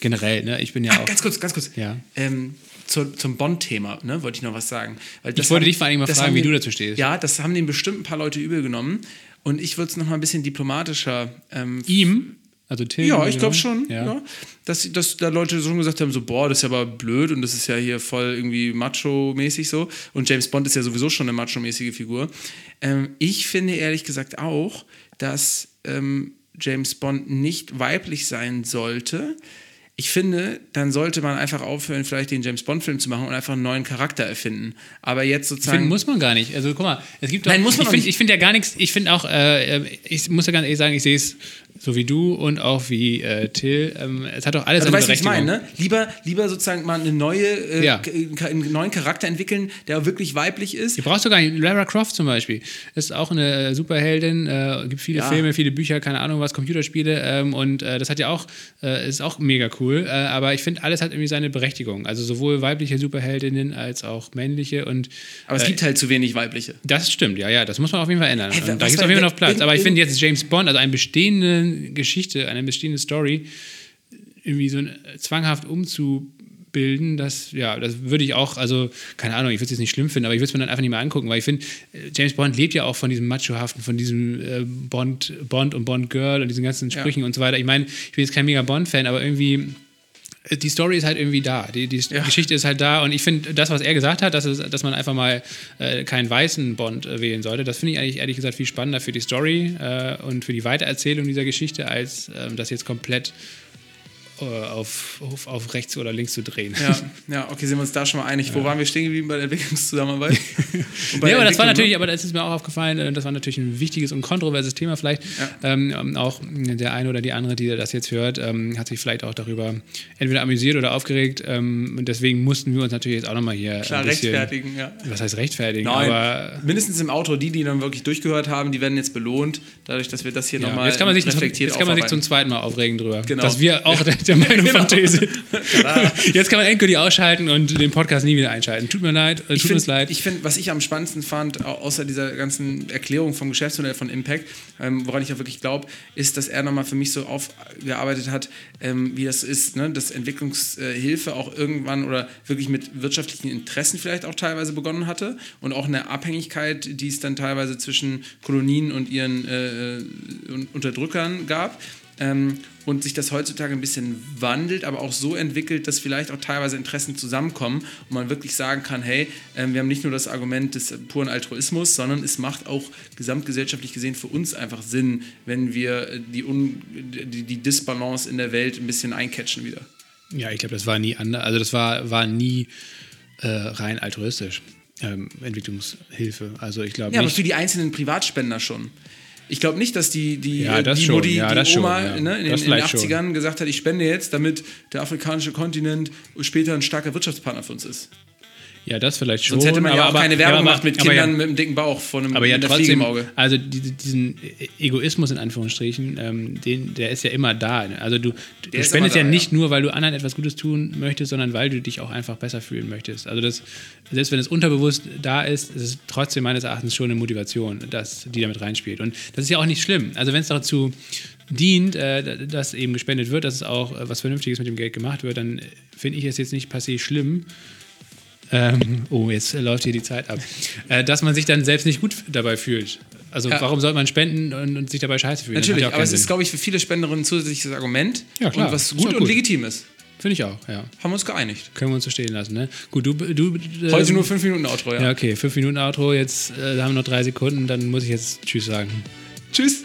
generell, ne? ich bin ja ah, auch... Ganz kurz, ganz kurz. Ja. Ähm, zu, zum Bond-Thema, ne, wollte ich noch was sagen. Ich wollte haben, dich vor allem mal fragen, wie du dazu stehst. Ja, das haben dem bestimmt ein paar Leute übel genommen. Und ich würde es noch mal ein bisschen diplomatischer. Ähm, Ihm? Also Till ja, ich glaube schon, ja. ja. Dass, dass da Leute schon gesagt haben, so, boah, das ist ja aber blöd und das ist ja hier voll irgendwie macho-mäßig so. Und James Bond ist ja sowieso schon eine macho-mäßige Figur. Ähm, ich finde ehrlich gesagt auch, dass ähm, James Bond nicht weiblich sein sollte. Ich finde, dann sollte man einfach aufhören, vielleicht den James Bond-Film zu machen und einfach einen neuen Charakter erfinden. Aber jetzt sozusagen. Finden muss man gar nicht. Also guck mal, es gibt doch, Nein, muss man ich finde nicht. ich find ja gar nichts, ich finde auch, äh, ich muss ja ganz ehrlich sagen, ich sehe es so wie du und auch wie äh, Till. Ähm, es hat doch alles Also, du seine weißt, was ich meine, ne? Lieber, lieber sozusagen mal eine neue, äh, Ja. einen neuen Charakter entwickeln, der wirklich weiblich ist. Brauchst du gar nicht. Lara Croft zum Beispiel ist auch eine äh, Superheldin, äh, gibt viele Ja. Filme, viele Bücher, keine Ahnung was, Computerspiele ähm, und äh, das hat ja auch, äh, ist auch mega cool. Äh, aber ich finde, alles hat irgendwie seine Berechtigung. Also sowohl weibliche Superheldinnen als auch männliche und Aber es äh, gibt halt zu wenig weibliche. das stimmt, ja, ja, das muss man auf jeden Fall ändern. Hey, da gibt es auf jeden Fall noch Platz. irgend- Aber ich finde jetzt James Bond, also eine bestehende Geschichte, eine bestehende Story, irgendwie so ein, zwanghaft umzubilden, das, ja, das würde ich auch, also, keine Ahnung, ich würde es jetzt nicht schlimm finden, aber ich würde es mir dann einfach nicht mehr angucken, weil ich finde, äh, James Bond lebt ja auch von diesem Machohaften, von diesem äh, Bond, Bond und Bond Girl und diesen ganzen Sprüchen und so weiter. Ich meine, ich bin jetzt kein mega Bond-Fan, aber irgendwie die Story ist halt irgendwie da. Die, die Ja. Geschichte ist halt da. Und ich finde, das, was er gesagt hat, dass, es, dass man einfach mal äh, keinen weißen Bond äh, wählen sollte, das finde ich eigentlich ehrlich gesagt viel spannender für die Story äh, und für die Weitererzählung dieser Geschichte, als ähm, das jetzt komplett äh, auf, auf, auf rechts oder links zu drehen. Ja, ja, okay, sind wir uns da schon mal einig. Wo waren wir stehen geblieben bei der Entwicklungszusammenarbeit? Bei Ja, aber das war Entwicklung, natürlich, ne? aber das ist mir auch aufgefallen, äh, das war natürlich ein wichtiges und kontroverses Thema vielleicht. Ähm, ähm, auch der eine oder die andere, die das jetzt hört, ähm, hat sich vielleicht auch darüber entweder amüsiert oder aufgeregt. Ähm, und deswegen mussten wir uns natürlich jetzt auch nochmal hier Klar, ein bisschen, rechtfertigen, ja. Was heißt rechtfertigen? Nein, Aber mindestens im Outro, die, die dann wirklich durchgehört haben, die werden jetzt belohnt, dadurch, dass wir das hier ja, nochmal jetzt kann man sich, reflektiert jetzt kann man sich zum zweiten Mal aufregen drüber, Genau. dass wir auch der, Meinung Genau. von sind. jetzt kann man endgültig ausschalten und den Podcast nie wieder einschalten. Tut mir leid, äh, Ich tut uns finde, leid. ich find, was ich am spannendsten fand, au- außer dieser ganzen Erklärung vom Geschäftsmodell von Impact, ähm, woran ich auch wirklich glaube, ist, dass er nochmal für mich so aufgearbeitet hat, ähm, wie das ist, ne? dass Entwicklungshilfe auch irgendwann oder wirklich mit wirtschaftlichen Interessen vielleicht auch teilweise begonnen hatte und auch eine Abhängigkeit, die es dann teilweise zwischen Kolonien und ihren äh, äh, Unterdrückern gab. Ähm, und sich das heutzutage ein bisschen wandelt, aber auch so entwickelt, dass vielleicht auch teilweise Interessen zusammenkommen und man wirklich sagen kann, hey, ähm, wir haben nicht nur das Argument des puren Altruismus, sondern es macht auch gesamtgesellschaftlich gesehen für uns einfach Sinn, wenn wir äh, die, Un die, die Disbalance in der Welt ein bisschen eincatchen wieder. Ja, ich glaube, das war nie anders. Also das war, war nie äh, rein altruistisch. Ähm, Entwicklungshilfe. Also ich glaube Ja, aber für die einzelnen Privatspender schon. Ich glaube nicht, dass die, die, Ja, äh, die schon. Mutti, Ja, die das schon, Oma ja. ne, in, in den vielleicht schon. 80ern gesagt hat, ich spende jetzt, damit der afrikanische Kontinent später ein starker Wirtschaftspartner für uns ist. Ja, das vielleicht schon. Sonst hätte man ja aber, auch keine aber, Werbung gemacht mit Kindern ja, mit einem dicken Bauch von einem aber ja trotzdem, im Auge. also die, diesen Egoismus in Anführungsstrichen, ähm, den, der ist ja immer da. Also du, du spendest immer ja da, nicht nur, weil du anderen etwas Gutes tun möchtest, sondern weil du dich auch einfach besser fühlen möchtest. Also das, selbst wenn es unterbewusst da ist, ist es trotzdem meines Erachtens schon eine Motivation, dass die damit reinspielt. Und das ist ja auch nicht schlimm. Also wenn es dazu dient, äh, dass eben gespendet wird, dass es auch äh, was Vernünftiges mit dem Geld gemacht wird, dann finde ich es jetzt nicht se schlimm, ähm, oh, jetzt läuft hier die Zeit ab. Äh, dass man sich dann selbst nicht gut dabei fühlt. Also Ja. warum sollte man spenden und, und sich dabei scheiße fühlen? Natürlich, aber es ist, glaube ich, für viele Spenderinnen ein zusätzliches Argument Ja, klar. und was gut doch und gut. legitim ist. Finde ich auch, ja. Haben wir uns geeinigt. Können wir uns so stehen lassen, ne? Gut, du... du äh, Heute nur 5 Minuten Outro, ja. Ja, okay, fünf Minuten Outro, jetzt äh, haben wir noch drei Sekunden, dann muss ich jetzt Tschüss sagen. Tschüss.